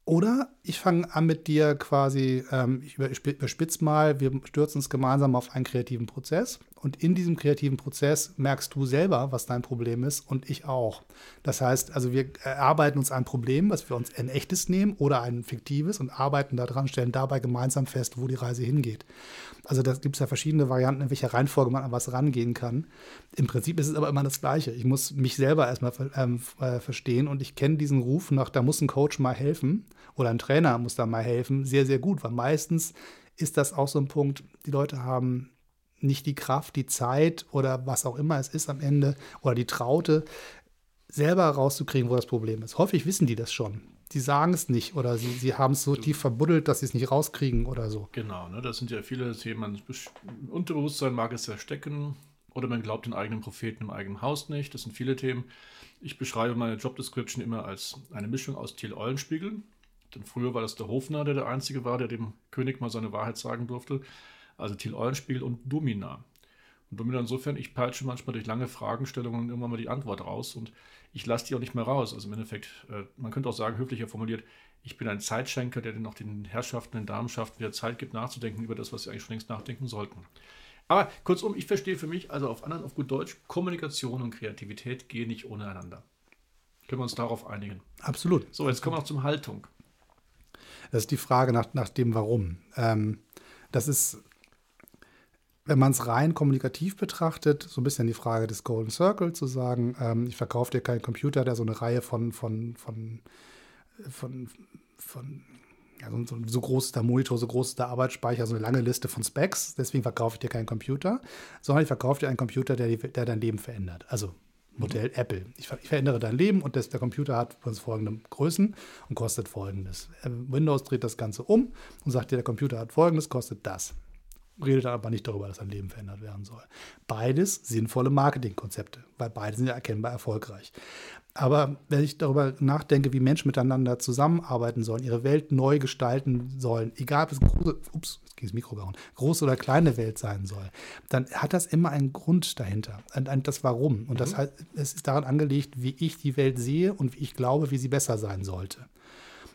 oder ich fange an mit dir quasi, ähm, ich überspitze mal, wir stürzen uns gemeinsam auf einen kreativen Prozess und in diesem kreativen Prozess merkst du selber, was dein Problem ist und ich auch. Das heißt, also wir erarbeiten uns ein Problem, was wir uns ein echtes nehmen oder ein fiktives und arbeiten daran, stellen dabei gemeinsam fest, wo die Reise hingeht. Also da gibt es ja verschiedene Varianten, in welcher Reihenfolge man an was rangehen kann. Im Prinzip ist es aber immer das Gleiche. Ich muss mich selber erstmal ähm, äh, verstehen und ich kenne diesen Ruf nach, da muss ein Coach mal helfen oder ein Trainer muss da mal helfen, sehr, sehr gut, weil meistens ist das auch so ein Punkt, die Leute haben nicht die Kraft, die Zeit oder was auch immer es ist am Ende oder die Traute, selber rauszukriegen, wo das Problem ist. Häufig wissen die das schon. Die sagen es nicht oder sie, sie haben es so tief verbuddelt, dass sie es nicht rauskriegen oder so. Genau, ne? das sind ja viele Themen. Unterbewusstsein mag es verstecken oder man glaubt den eigenen Propheten im eigenen Haus nicht. Das sind viele Themen. Ich beschreibe meine Job Description immer als eine Mischung aus Thiel Eulenspiegel. Denn früher war das der Hofner, der der Einzige war, der dem König mal seine Wahrheit sagen durfte also Thiel Eulenspiegel und Domina. Und Domina insofern, ich peitsche manchmal durch lange Fragestellungen irgendwann mal die Antwort raus und ich lasse die auch nicht mehr raus. Also im Endeffekt, äh, man könnte auch sagen, höflicher formuliert, ich bin ein Zeitschenker, der den auch den Herrschaften, den Damenschaften wieder Zeit gibt, nachzudenken über das, was sie eigentlich schon längst nachdenken sollten. Aber kurzum, ich verstehe für mich, also auf anderen, auf gut Deutsch, Kommunikation und Kreativität gehen nicht ohne einander. Können wir uns darauf einigen? Absolut. So, jetzt kommen wir noch zum Haltung. Das ist die Frage nach, nach dem Warum. Ähm, das ist wenn man es rein kommunikativ betrachtet, so ein bisschen die Frage des Golden Circle zu sagen, ähm, ich verkaufe dir keinen Computer, der so eine Reihe von, von, von, von, von ja, so, so, groß ist der Monitor, so groß ist der Arbeitsspeicher, so eine lange Liste von Specs, deswegen verkaufe ich dir keinen Computer, sondern ich verkaufe dir einen Computer, der, der dein Leben verändert. Also Modell mhm. Apple. Ich, ich, verändere dein Leben und das, der Computer hat folgende Größen und kostet folgendes. Äh, Windows dreht das Ganze um und sagt dir, der Computer hat folgendes, kostet das redet aber nicht darüber, dass ein Leben verändert werden soll. Beides sinnvolle Marketingkonzepte, weil beide sind ja erkennbar erfolgreich. Aber wenn ich darüber nachdenke, wie Menschen miteinander zusammenarbeiten sollen, ihre Welt neu gestalten sollen, egal ob es große, ups, das Mikro gehauen, große oder kleine Welt sein soll, dann hat das immer einen Grund dahinter, das Warum. Und das mhm. heißt, es ist daran angelegt, wie ich die Welt sehe und wie ich glaube, wie sie besser sein sollte.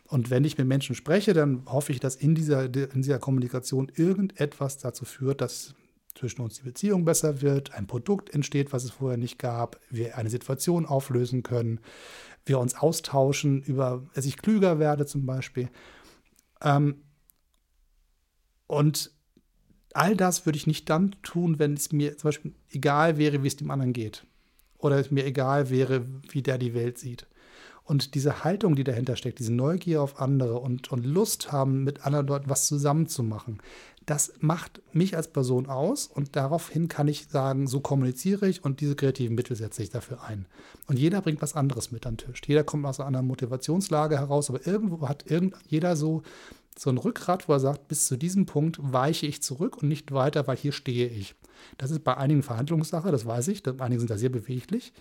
Und wenn ich mit Menschen spreche, dann hoffe ich, dass in dieser, in dieser Kommunikation irgendetwas dazu führt, dass zwischen uns die Beziehung besser wird, ein Produkt entsteht, was es vorher nicht gab, wir eine Situation auflösen können, wir uns austauschen über, dass ich klüger werde zum Beispiel. Ähm, und all das würde ich nicht dann tun, wenn es mir zum Beispiel egal wäre, wie es dem anderen geht. Oder es mir egal wäre, wie der die Welt sieht. Und diese Haltung, die dahinter steckt, diese Neugier auf andere und, und Lust haben, mit anderen Leuten was zusammenzumachen, das macht mich als Person aus und daraufhin kann ich sagen, so kommuniziere ich und diese kreativen Mittel setze ich dafür ein. Und jeder bringt was anderes mit an den Tisch. Jeder kommt aus einer anderen Motivationslage heraus, aber irgendwo hat irgend, jeder so, so ein Rückgrat, wo er sagt, bis zu diesem Punkt weiche ich zurück und nicht weiter, weil hier stehe ich. Das ist bei einigen Verhandlungssache, das weiß ich, einige sind da sehr beweglich.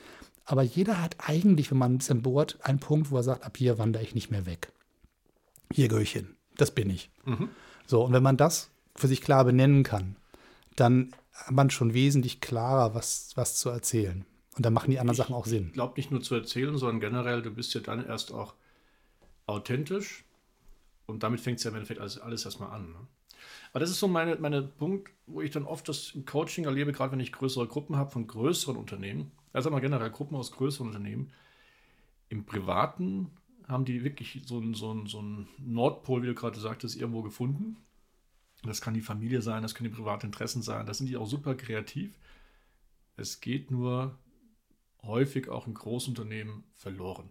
Aber jeder hat eigentlich, wenn man ein bisschen bohrt, einen Punkt, wo er sagt, ab hier wandere ich nicht mehr weg. Hier gehöre ich hin. Das bin ich. Mhm. So, und wenn man das für sich klar benennen kann, dann hat man schon wesentlich klarer, was, was zu erzählen. Und dann machen die anderen ich Sachen auch Sinn. Ich glaube nicht nur zu erzählen, sondern generell, du bist ja dann erst auch authentisch. Und damit fängt es ja im Endeffekt alles, alles erstmal an. Ne? Aber das ist so meine, meine Punkt, wo ich dann oft das im Coaching erlebe, gerade wenn ich größere Gruppen habe von größeren Unternehmen, also mal generell Gruppen aus größeren Unternehmen. Im Privaten haben die wirklich so einen so so ein Nordpol, wie du gerade sagtest, irgendwo gefunden. Das kann die Familie sein, das können die privaten Interessen sein, das sind die auch super kreativ. Es geht nur häufig auch in Großunternehmen verloren.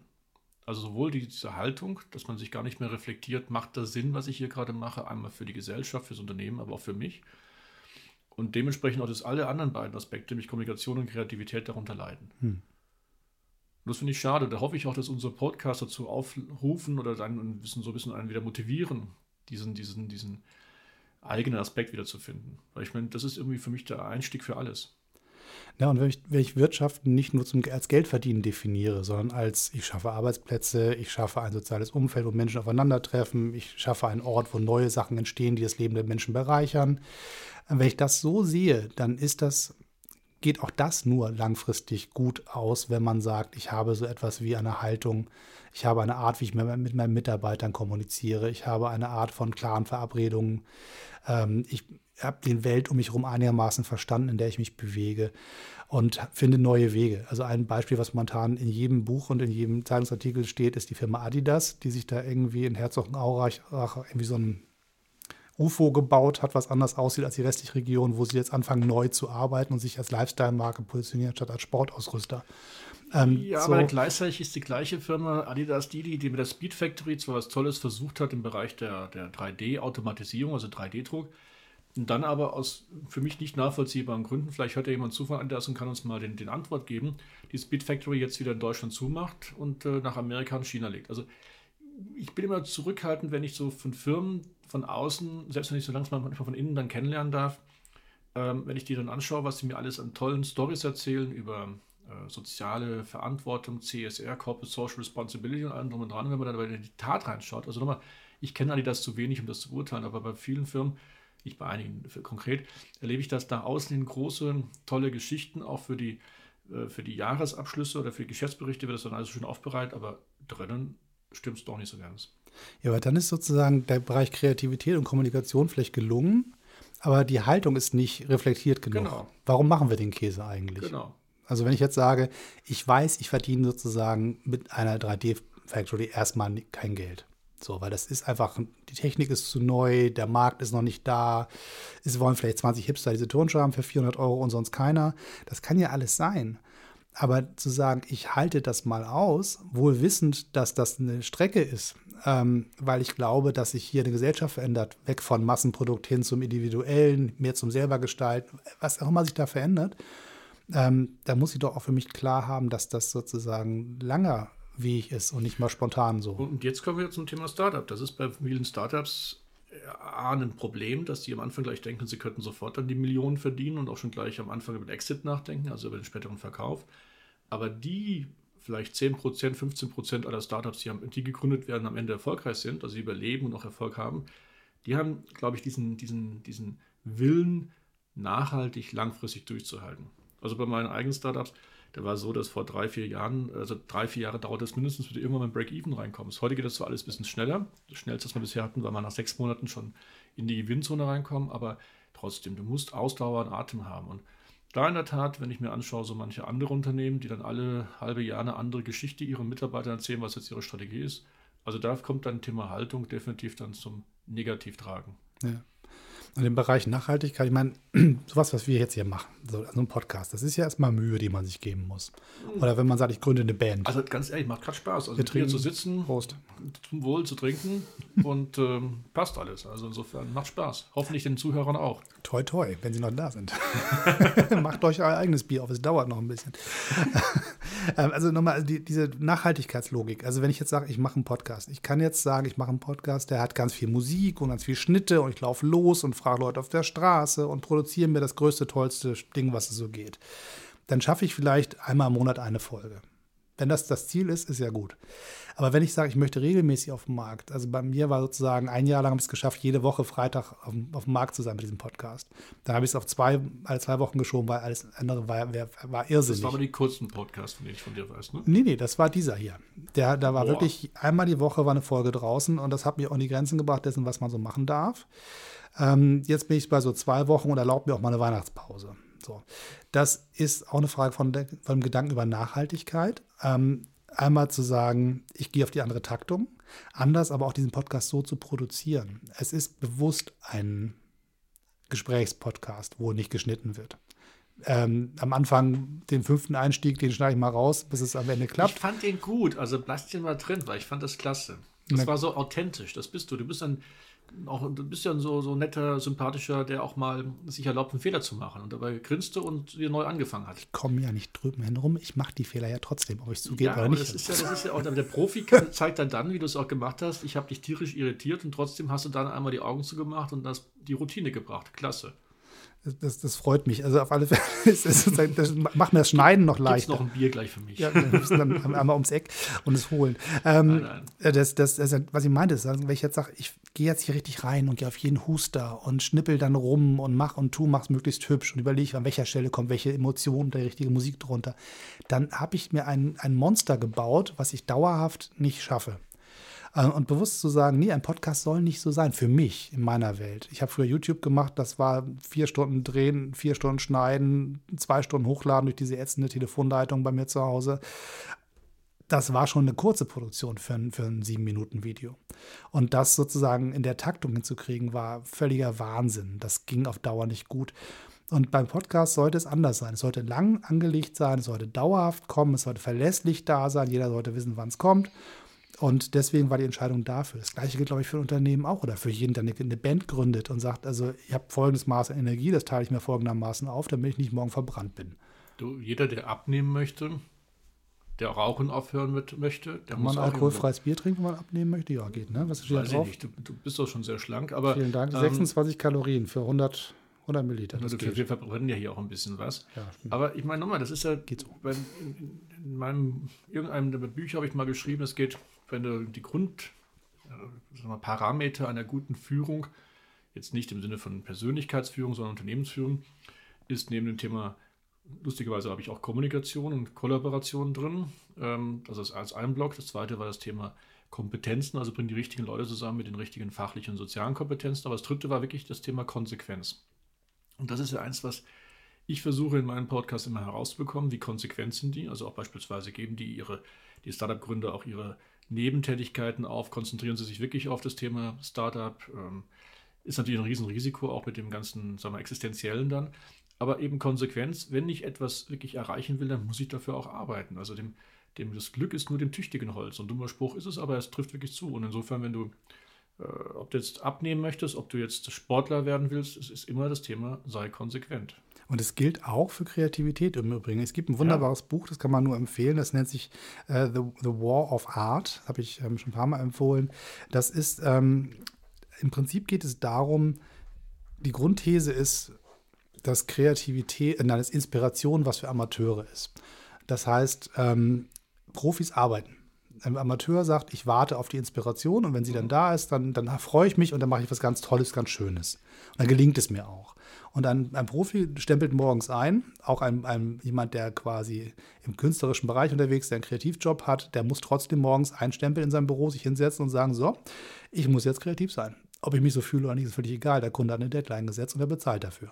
Also sowohl diese Haltung, dass man sich gar nicht mehr reflektiert, macht das Sinn, was ich hier gerade mache, einmal für die Gesellschaft, fürs Unternehmen, aber auch für mich. Und dementsprechend auch, dass alle anderen beiden Aspekte, nämlich Kommunikation und Kreativität, darunter leiden. Hm. Und das finde ich schade. Da hoffe ich auch, dass unsere Podcasts dazu aufrufen oder dann ein bisschen, so ein bisschen einen wieder motivieren, diesen, diesen, diesen eigenen Aspekt wieder zu finden. Weil ich meine, das ist irgendwie für mich der Einstieg für alles. Ja, und wenn ich, wenn ich Wirtschaften nicht nur zum, als Geldverdienen definiere, sondern als ich schaffe Arbeitsplätze, ich schaffe ein soziales Umfeld, wo Menschen aufeinandertreffen, ich schaffe einen Ort, wo neue Sachen entstehen, die das Leben der Menschen bereichern. Wenn ich das so sehe, dann ist das, geht auch das nur langfristig gut aus, wenn man sagt, ich habe so etwas wie eine Haltung, ich habe eine Art, wie ich mit meinen Mitarbeitern kommuniziere, ich habe eine Art von klaren Verabredungen, ähm, ich habe den Welt um mich herum einigermaßen verstanden, in der ich mich bewege und finde neue Wege. Also ein Beispiel, was momentan in jedem Buch und in jedem Zeitungsartikel steht, ist die Firma Adidas, die sich da irgendwie in Herzogenaurach irgendwie so ein UFO gebaut hat, was anders aussieht als die restliche Region, wo sie jetzt anfangen neu zu arbeiten und sich als Lifestyle-Marke positionieren statt als Sportausrüster. Ähm, ja, so. aber gleichzeitig ist die gleiche Firma Adidas die, die, mit der Speed Factory zwar was Tolles versucht hat im Bereich der, der 3D-Automatisierung, also 3D-Druck, und dann aber aus für mich nicht nachvollziehbaren Gründen, vielleicht hört ja jemand zu von Adidas und kann uns mal den, den Antwort geben, die Speed Factory jetzt wieder in Deutschland zumacht und äh, nach Amerika und China legt. Also ich bin immer zurückhaltend, wenn ich so von Firmen von außen, selbst wenn ich so langsam manchmal von innen dann kennenlernen darf, ähm, wenn ich die dann anschaue, was sie mir alles an tollen Stories erzählen über äh, soziale Verantwortung, CSR, Corporate Social Responsibility und allem drum und dran, wenn man dann in die Tat reinschaut. Also nochmal, ich kenne Adidas zu wenig, um das zu beurteilen, aber bei vielen Firmen, nicht bei einigen konkret, erlebe ich, dass da außen hin große, tolle Geschichten auch für die, äh, für die Jahresabschlüsse oder für die Geschäftsberichte wird das dann alles schön aufbereitet, aber drinnen stimmt es doch nicht so ganz. Ja, aber dann ist sozusagen der Bereich Kreativität und Kommunikation vielleicht gelungen, aber die Haltung ist nicht reflektiert genug. Genau. Warum machen wir den Käse eigentlich? Genau. Also wenn ich jetzt sage, ich weiß, ich verdiene sozusagen mit einer 3D-Factory erstmal kein Geld. So, weil das ist einfach, die Technik ist zu neu, der Markt ist noch nicht da. Es wollen vielleicht 20 Hipster diese Turnschuhe haben für 400 Euro und sonst keiner. Das kann ja alles sein. Aber zu sagen, ich halte das mal aus, wohl wissend, dass das eine Strecke ist, ähm, weil ich glaube, dass sich hier eine Gesellschaft verändert, weg von Massenprodukt hin zum Individuellen, mehr zum Selbergestalten, was auch immer sich da verändert, ähm, da muss ich doch auch für mich klar haben, dass das sozusagen langer Weg ist und nicht mal spontan so. Und jetzt kommen wir zum Thema Startup. Das ist bei vielen Startups ein Problem, dass die am Anfang gleich denken, sie könnten sofort dann die Millionen verdienen und auch schon gleich am Anfang über den Exit nachdenken, also über den späteren Verkauf. Aber die vielleicht 10%, 15% aller Startups, die, haben, die gegründet werden, am Ende erfolgreich sind, also überleben und auch Erfolg haben, die haben, glaube ich, diesen, diesen, diesen Willen, nachhaltig, langfristig durchzuhalten. Also bei meinen eigenen Startups, da war so, dass vor drei, vier Jahren, also drei, vier Jahre dauert es mindestens, bis du irgendwann ein Break-Even reinkommst. Heute geht das zwar alles ein bisschen schneller. Das schnellste, was wir bisher hatten, war mal nach sechs Monaten schon in die Gewinnzone reinkommen, aber trotzdem, du musst Ausdauer und Atem haben. Und da in der Tat, wenn ich mir anschaue, so manche andere Unternehmen, die dann alle halbe Jahr eine andere Geschichte ihren Mitarbeitern erzählen, was jetzt ihre Strategie ist. Also da kommt dann Thema Haltung definitiv dann zum Negativtragen. Ja. Und im Bereich Nachhaltigkeit, ich meine, [clears throat] sowas, was wir jetzt hier machen, so also ein Podcast, das ist ja erstmal Mühe, die man sich geben muss. Oder wenn man sagt, ich gründe eine Band. Also ganz ehrlich, macht gerade Spaß. Also wir hier zu sitzen, Prost. zum Wohl zu trinken [laughs] und ähm, passt alles. Also insofern macht Spaß. Hoffentlich den Zuhörern auch. Toi, toi, wenn sie noch da sind. [laughs] macht euch euer eigenes Bier auf, es dauert noch ein bisschen. [laughs] Ähm, also nochmal, also die, diese Nachhaltigkeitslogik. Also wenn ich jetzt sage, ich mache einen Podcast. Ich kann jetzt sagen, ich mache einen Podcast, der hat ganz viel Musik und ganz viel Schnitte und ich laufe los und frage Leute auf der Straße und produziere mir das größte, tollste Ding, was es so geht. Dann schaffe ich vielleicht einmal im Monat eine Folge. Wenn das das Ziel ist, ist ja gut. Aber wenn ich sage, ich möchte regelmäßig auf dem Markt, also bei mir war sozusagen ein Jahr lang habe ich es geschafft, jede Woche Freitag auf, auf, dem Markt zu sein mit diesem Podcast. Dann habe ich es auf zwei, alle zwei Wochen geschoben, weil alles andere war, war, war irrsinnig. Das war aber die kurzen Podcasts, von denen ich von dir weiß, ne? Nee, nee, das war dieser hier. Der, da war Boah. wirklich einmal die Woche war eine Folge draußen und das hat mich auch in die Grenzen gebracht dessen, was man so machen darf. Ähm, jetzt bin ich bei so zwei Wochen und erlaubt mir auch mal eine Weihnachtspause. So. Das ist auch eine Frage von, von dem Gedanken über Nachhaltigkeit. Ähm, einmal zu sagen, ich gehe auf die andere Taktung, anders aber auch diesen Podcast so zu produzieren. Es ist bewusst ein Gesprächspodcast, wo nicht geschnitten wird. Ähm, am Anfang den fünften Einstieg, den schneide ich mal raus, bis es am Ende klappt. Ich fand den gut, also lass den mal drin, weil ich fand das klasse. Das Na, war so authentisch, das bist du. Du bist ein auch, du bist ja ein so, so netter, sympathischer, der auch mal sich erlaubt, einen Fehler zu machen. Und dabei grinste und wieder neu angefangen hat. Ich komme ja nicht drüben herum, ich mache die Fehler ja trotzdem, ob ich es zugebe ja, oder nicht. Das ist ja, das ist ja auch, der Profi zeigt dann dann, wie du es auch gemacht hast, ich habe dich tierisch irritiert und trotzdem hast du dann einmal die Augen zugemacht und das die Routine gebracht. Klasse. Das, das, freut mich. Also auf alle Fälle, [laughs] ist, ist, das macht mir das Schneiden noch leichter. Gibt's noch ein Bier gleich für mich. Ja, wir müssen dann einmal ums Eck und es holen. Ähm, nein, nein. Äh, das, das, das, was ich meinte, ist, wenn ich jetzt sage, ich gehe jetzt hier richtig rein und gehe auf jeden Huster und schnippel dann rum und mach und tu, mach's möglichst hübsch und überlege, an welcher Stelle kommt welche Emotion, der richtige Musik drunter, dann habe ich mir ein, ein Monster gebaut, was ich dauerhaft nicht schaffe. Äh, und bewusst zu sagen, nee, ein Podcast soll nicht so sein, für mich, in meiner Welt. Ich habe früher YouTube gemacht, das war vier Stunden drehen, vier Stunden schneiden, zwei Stunden hochladen durch diese ätzende Telefonleitung bei mir zu Hause. Das war schon eine kurze Produktion für ein, für ein sieben Minuten Video. Und das sozusagen in der Taktung hinzukriegen, war völliger Wahnsinn. Das ging auf Dauer nicht gut. Und beim Podcast sollte es anders sein. Es sollte lang angelegt sein, es sollte dauerhaft kommen, es sollte verlässlich da sein, jeder sollte wissen, wann es kommt. Und deswegen war die Entscheidung dafür. Das gleiche gilt, glaube ich, für ein Unternehmen auch oder für jeden, der eine Band gründet und sagt, also ich habe folgendes Maß an Energie, das teile ich mir folgendermaßen auf, damit ich nicht morgen verbrannt bin. Du, jeder, der abnehmen möchte, der Rauchen aufhören mit, möchte, der Kann muss man alkoholfreies Bier trinken, wenn man abnehmen möchte? Ja, geht, ne? Was steht Weiß da drauf? Ich nicht. Du, du, bist doch schon sehr schlank, aber. Vielen Dank. Ähm, 26 Kalorien für 100, 100 Milliliter. Das wir, wir verbrennen ja hier auch ein bisschen was. Ja, aber ich meine nochmal, das ist ja. Geht so. Bei, in, in meinem, irgendeinem der Bücher habe ich mal geschrieben, es geht wenn du die Grundparameter äh, einer guten Führung, jetzt nicht im Sinne von Persönlichkeitsführung, sondern Unternehmensführung, ist neben dem Thema, lustigerweise habe ich auch Kommunikation und Kollaboration drin. Ähm, das ist als ein Block. Das zweite war das Thema Kompetenzen, also bringen die richtigen Leute zusammen mit den richtigen fachlichen und sozialen Kompetenzen. Aber das dritte war wirklich das Thema Konsequenz. Und das ist ja eins, was ich versuche in meinem Podcast immer herauszubekommen. Wie konsequent sind die? Also auch beispielsweise geben die ihre, die Startup-Gründer auch ihre Nebentätigkeiten auf, konzentrieren Sie sich wirklich auf das Thema Startup. Ähm, ist natürlich ein Riesenrisiko, auch mit dem ganzen sagen wir, existenziellen dann. Aber eben Konsequenz, wenn ich etwas wirklich erreichen will, dann muss ich dafür auch arbeiten. Also dem, dem das Glück ist nur dem tüchtigen Holz. Und dummer Spruch ist es, aber es trifft wirklich zu. Und insofern, wenn du, ob du jetzt abnehmen möchtest, ob du jetzt Sportler werden willst, es ist immer das Thema, sei konsequent. Und es gilt auch für Kreativität im Übrigen. Es gibt ein wunderbares ja. Buch, das kann man nur empfehlen. Das nennt sich äh, The, The War of Art. Habe ich ähm, schon ein paar Mal empfohlen. Das ist, ähm, im Prinzip geht es darum, die Grundthese ist, dass Kreativität, äh, nein, dass Inspiration was für Amateure ist. Das heißt, ähm, Profis arbeiten. Ein Amateur sagt, ich warte auf die Inspiration und wenn sie dann da ist, dann, dann freue ich mich und dann mache ich was ganz Tolles, ganz Schönes. Und dann gelingt es mir auch. Und ein, ein Profi stempelt morgens ein, auch ein, ein, jemand, der quasi im künstlerischen Bereich unterwegs, der einen Kreativjob hat, der muss trotzdem morgens einstempeln in seinem Büro, sich hinsetzen und sagen, so, ich muss jetzt kreativ sein. Ob ich mich so fühle oder nicht, ist völlig egal. Der Kunde hat eine Deadline gesetzt und er bezahlt dafür.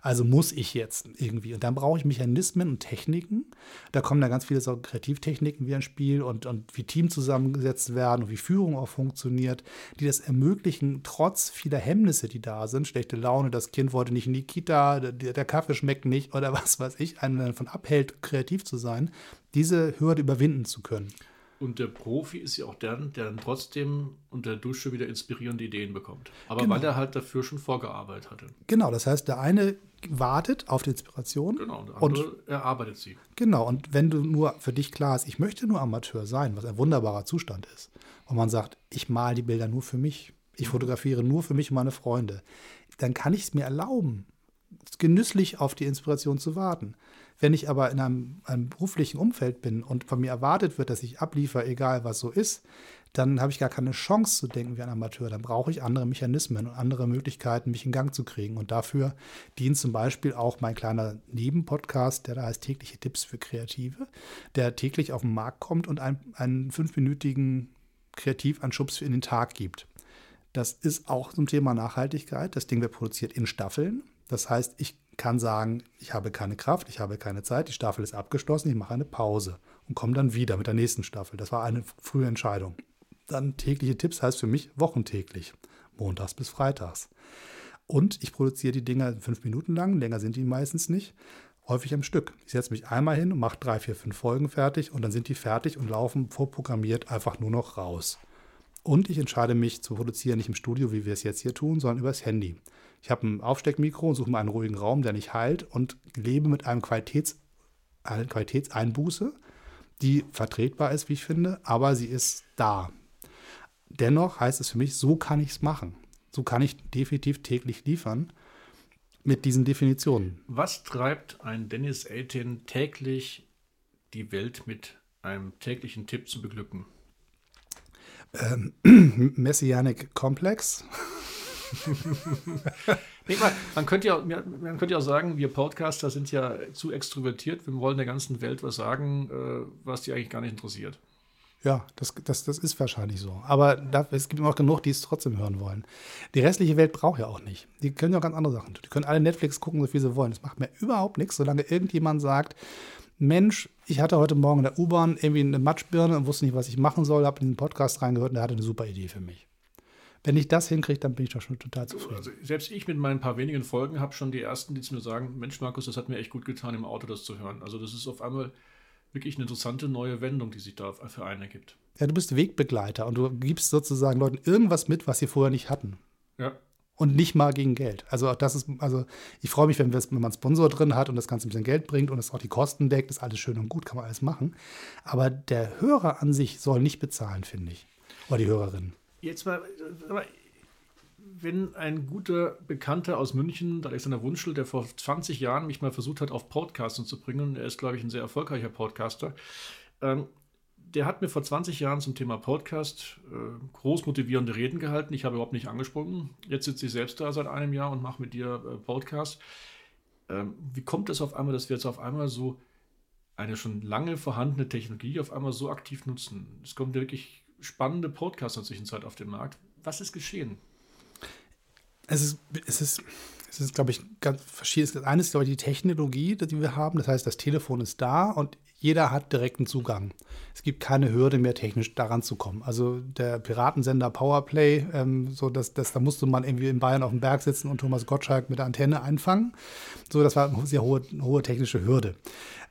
Also muss ich jetzt irgendwie. Und dann brauche ich Mechanismen und Techniken. Da kommen dann ganz viele so Kreativtechniken wie ein Spiel und, und wie Team zusammengesetzt werden und wie Führung auch funktioniert, die das ermöglichen, trotz vieler Hemmnisse, die da sind, schlechte Laune, das Kind wollte nicht in die Kita, der, der Kaffee schmeckt nicht oder [laughs] was weiß ich, einen davon abhält, kreativ zu sein, diese Hürde überwinden zu können. Und der Profi ist ja auch der, der dann trotzdem unter der Dusche wieder inspirierende Ideen bekommt. Aber genau. weil er halt dafür schon vorgearbeitet hatte. Genau, das heißt, der eine wartet auf die Inspiration. Genau, der andere und, erarbeitet sie. Genau, und wenn du nur für dich klar ist, ich möchte nur Amateur sein, was ein wunderbarer Zustand ist, wo man sagt, ich male die Bilder nur für mich, ich mhm. fotografiere nur für mich und meine Freunde, dann kann ich es mir erlauben, genüsslich auf die Inspiration zu warten. Wenn ich aber in einem, einem, beruflichen Umfeld bin und von mir erwartet wird, dass ich abliefere, egal was so ist, dann habe ich gar keine Chance zu denken wie ein Amateur. Dann brauche ich andere Mechanismen und andere Möglichkeiten, mich in Gang zu kriegen. Und dafür dient zum Beispiel auch mein kleiner Nebenpodcast, der da heißt tägliche Tipps für Kreative, der täglich auf den Markt kommt und einen, einen fünfminütigen Kreativanschubs in den Tag gibt. Das ist auch zum Thema Nachhaltigkeit. Das Ding wird produziert in Staffeln. Das heißt, ich kann sagen, ich habe keine Kraft, ich habe keine Zeit, die Staffel ist abgeschlossen, ich mache eine Pause und komme dann wieder mit der nächsten Staffel. Das war eine frühe Entscheidung. Dann tägliche Tipps heißt für mich wochentäglich, montags bis freitags. Und ich produziere die Dinger fünf Minuten lang, länger sind die meistens nicht, häufig am Stück. Ich setze mich einmal hin und mache drei, vier, fünf Folgen fertig und dann sind die fertig und laufen vorprogrammiert einfach nur noch raus. Und ich entscheide mich zu produzieren nicht im Studio, wie wir es jetzt hier tun, sondern übers Handy. Ich habe ein Aufsteckmikro und suche mir einen ruhigen Raum, der nicht heilt und lebe mit einem Qualitäts, einer Qualitätseinbuße, die vertretbar ist, wie ich finde, aber sie ist da. Dennoch heißt es für mich, so kann ich es machen. So kann ich definitiv täglich liefern. mit diesen Definitionen. Was treibt ein Dennis Eltin täglich die Welt mit einem täglichen Tipp zu beglücken? Ähm, [clears throat] Messianic Komplex. [laughs] nee, man, man, könnte ja, man könnte ja auch sagen, wir Podcaster sind ja zu extrovertiert. Wir wollen der ganzen Welt was sagen, äh, was die eigentlich gar nicht interessiert. Ja, das, das, das ist wahrscheinlich so. Aber da, es gibt immer auch genug, die es trotzdem hören wollen. Die restliche Welt braucht ja auch nicht. Die können ja auch ganz andere Sachen tun. Die können alle Netflix gucken, so viel sie wollen. Das macht mir überhaupt nichts, solange irgendjemand sagt, Mensch, ich hatte heute Morgen in der U-Bahn irgendwie eine Matschbirne und wusste nicht, was ich machen soll, habe in den Podcast reingehört und der hatte eine super Idee für mich. Wenn ich das hinkriege, dann bin ich doch schon total zufrieden. Also selbst ich mit meinen paar wenigen Folgen habe schon die ersten, die zu mir sagen, Mensch Markus, das hat mir echt gut getan, im Auto das zu hören. Also das ist auf einmal wirklich eine interessante neue Wendung, die sich da für einen ergibt. Ja, du bist Wegbegleiter und du gibst sozusagen Leuten irgendwas mit, was sie vorher nicht hatten. Ja. Und nicht mal gegen Geld. Also das ist, also ich freue mich, wenn, wenn man einen Sponsor drin hat und das Ganze ein bisschen Geld bringt und es auch die Kosten deckt, ist alles schön und gut, kann man alles machen. Aber der Hörer an sich soll nicht bezahlen, finde ich. Oder die Hörerin. Jetzt mal, wenn ein guter Bekannter aus München, der Alexander Wunschel, der vor 20 Jahren mich mal versucht hat, auf Podcasten zu bringen, er ist, glaube ich, ein sehr erfolgreicher Podcaster, ähm, der hat mir vor 20 Jahren zum Thema Podcast äh, groß motivierende Reden gehalten. Ich habe überhaupt nicht angesprochen. Jetzt sitze ich selbst da seit einem Jahr und mache mit dir äh, Podcast. Ähm, wie kommt es auf einmal, dass wir jetzt auf einmal so eine schon lange vorhandene Technologie auf einmal so aktiv nutzen? Es kommen wirklich spannende Podcasts in der Zwischenzeit auf den Markt. Was ist geschehen? Es ist, es ist, es ist glaube ich, ganz verschieden. Das eine ist, glaube ich, die Technologie, die wir haben. Das heißt, das Telefon ist da und jeder hat direkten Zugang. Es gibt keine Hürde mehr, technisch daran zu kommen. Also der Piratensender Powerplay, ähm, so dass, dass da musste man irgendwie in Bayern auf dem Berg sitzen und Thomas Gottschalk mit der Antenne einfangen. So, das war eine sehr hohe, hohe technische Hürde.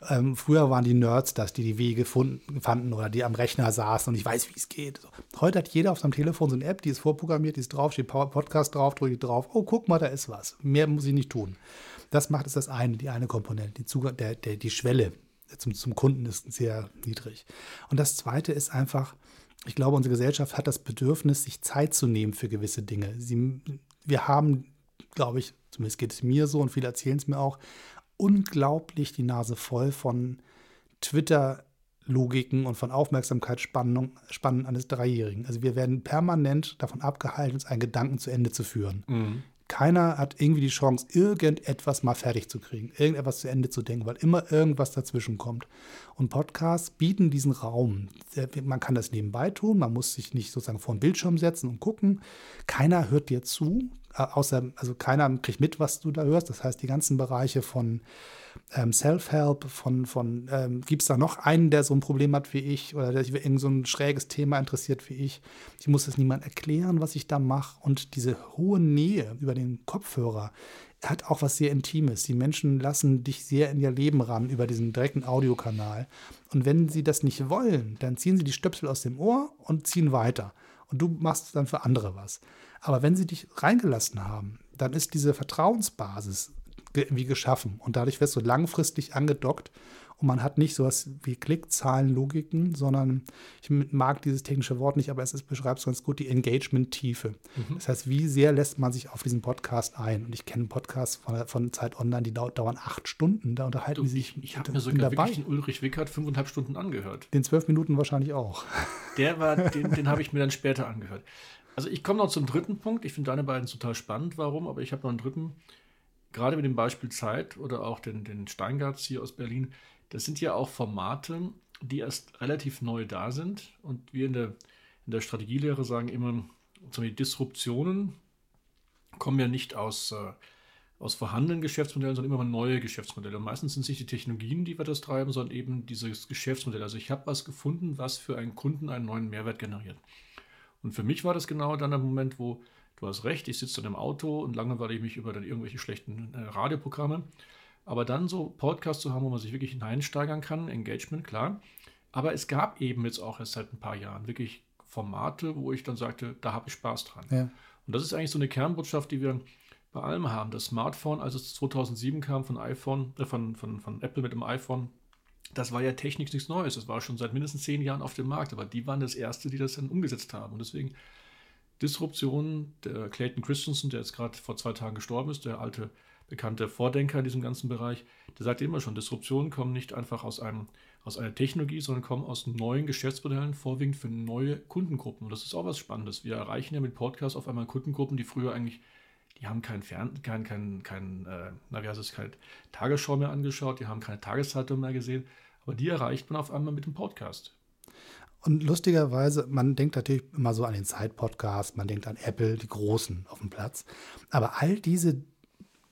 Ähm, früher waren die Nerds das, die die Wege gefunden, fanden oder die am Rechner saßen und ich weiß, wie es geht. So. Heute hat jeder auf seinem Telefon so eine App, die ist vorprogrammiert, die ist drauf, steht Podcast drauf, drücke ich drauf. Oh, guck mal, da ist was. Mehr muss ich nicht tun. Das macht es das eine, die eine Komponente, die, Zugang, der, der, die Schwelle zum, zum Kunden ist sehr niedrig. Und das Zweite ist einfach, ich glaube, unsere Gesellschaft hat das Bedürfnis, sich Zeit zu nehmen für gewisse Dinge. Sie, wir haben, glaube ich, zumindest geht es mir so und viele erzählen es mir auch, unglaublich die Nase voll von Twitter-Logiken und von Aufmerksamkeitsspannen eines Dreijährigen. Also wir werden permanent davon abgehalten, uns einen Gedanken zu Ende zu führen. Mhm keiner hat irgendwie die Chance, irgendetwas mal fertig zu kriegen, irgendetwas zu Ende zu denken, weil immer irgendwas dazwischen kommt. Und Podcasts bieten diesen Raum. Man kann das nebenbei tun, man muss sich nicht sozusagen vor den Bildschirm setzen und gucken. Keiner hört dir zu, außer, also keiner kriegt mit, was du da hörst. Das heißt, die ganzen Bereiche von ähm, Self-Help, von, von ähm, gibt es da noch einen, der so ein Problem hat wie ich oder der sich für irgend so ein schräges Thema interessiert wie ich. Ich muss es niemand erklären, was ich da mache. Und diese hohe Nähe über den Kopfhörer hat auch was sehr Intimes. Die Menschen lassen dich sehr in ihr Leben ran über diesen direkten Audiokanal. Und wenn sie das nicht wollen, dann ziehen sie die Stöpsel aus dem Ohr und ziehen weiter. Und du machst dann für andere was. Aber wenn sie dich reingelassen haben, dann ist diese Vertrauensbasis wie geschaffen. Und dadurch wirst du langfristig angedockt und man hat nicht sowas wie Klickzahlenlogiken, sondern ich mag dieses technische Wort nicht, aber es beschreibt es ganz gut, die Engagement-Tiefe. Mhm. Das heißt, wie sehr lässt man sich auf diesen Podcast ein? Und ich kenne Podcasts von, von Zeit Online, die dauern acht Stunden, da unterhalten du, sie sich. Ich, ich habe mir sogar dabei. wirklich den Ulrich Wickert fünfeinhalb Stunden angehört. Den zwölf Minuten wahrscheinlich auch. Der war, den, den habe ich mir dann später angehört. Also ich komme noch zum dritten Punkt. Ich finde deine beiden total spannend, warum, aber ich habe noch einen dritten gerade mit dem Beispiel Zeit oder auch den, den Steingarts hier aus Berlin, das sind ja auch Formate, die erst relativ neu da sind. Und wir in der, in der Strategielehre sagen immer, die Disruptionen kommen ja nicht aus, äh, aus vorhandenen Geschäftsmodellen, sondern immer mal neue Geschäftsmodelle. Und meistens sind es nicht die Technologien, die wir das treiben, sondern eben dieses Geschäftsmodell. Also ich habe was gefunden, was für einen Kunden einen neuen Mehrwert generiert. Und für mich war das genau dann der Moment, wo du hast recht, ich sitze dann im Auto und langweile ich mich über dann irgendwelche schlechten äh, Radioprogramme. Aber dann so Podcasts zu haben, wo man sich wirklich hineinsteigern kann, Engagement, klar. Aber es gab eben jetzt auch erst seit ein paar Jahren wirklich Formate, wo ich dann sagte, da habe ich Spaß dran. Ja. Und das ist eigentlich so eine Kernbotschaft, die wir bei allem haben. Das Smartphone, als es 2007 kam von iPhone, äh, von, von, von Apple mit dem iPhone, das war ja technisch nichts Neues. Das war schon seit mindestens zehn Jahren auf dem Markt. Aber die waren das Erste, die das dann umgesetzt haben. Und deswegen Disruption. Der Clayton Christensen, der jetzt gerade vor zwei Tagen gestorben ist, der alte bekannter Vordenker in diesem ganzen Bereich, der sagte immer schon, Disruptionen kommen nicht einfach aus, einem, aus einer Technologie, sondern kommen aus neuen Geschäftsmodellen, vorwiegend für neue Kundengruppen. Und das ist auch was Spannendes. Wir erreichen ja mit Podcasts auf einmal Kundengruppen, die früher eigentlich, die haben kein Fern, kein, kein, kein, äh, na, wie heißt es, keine Tagesschau mehr angeschaut, die haben keine Tageszeitung mehr gesehen, aber die erreicht man auf einmal mit dem Podcast. Und lustigerweise, man denkt natürlich immer so an den Zeit-Podcast, man denkt an Apple, die Großen auf dem Platz. Aber all diese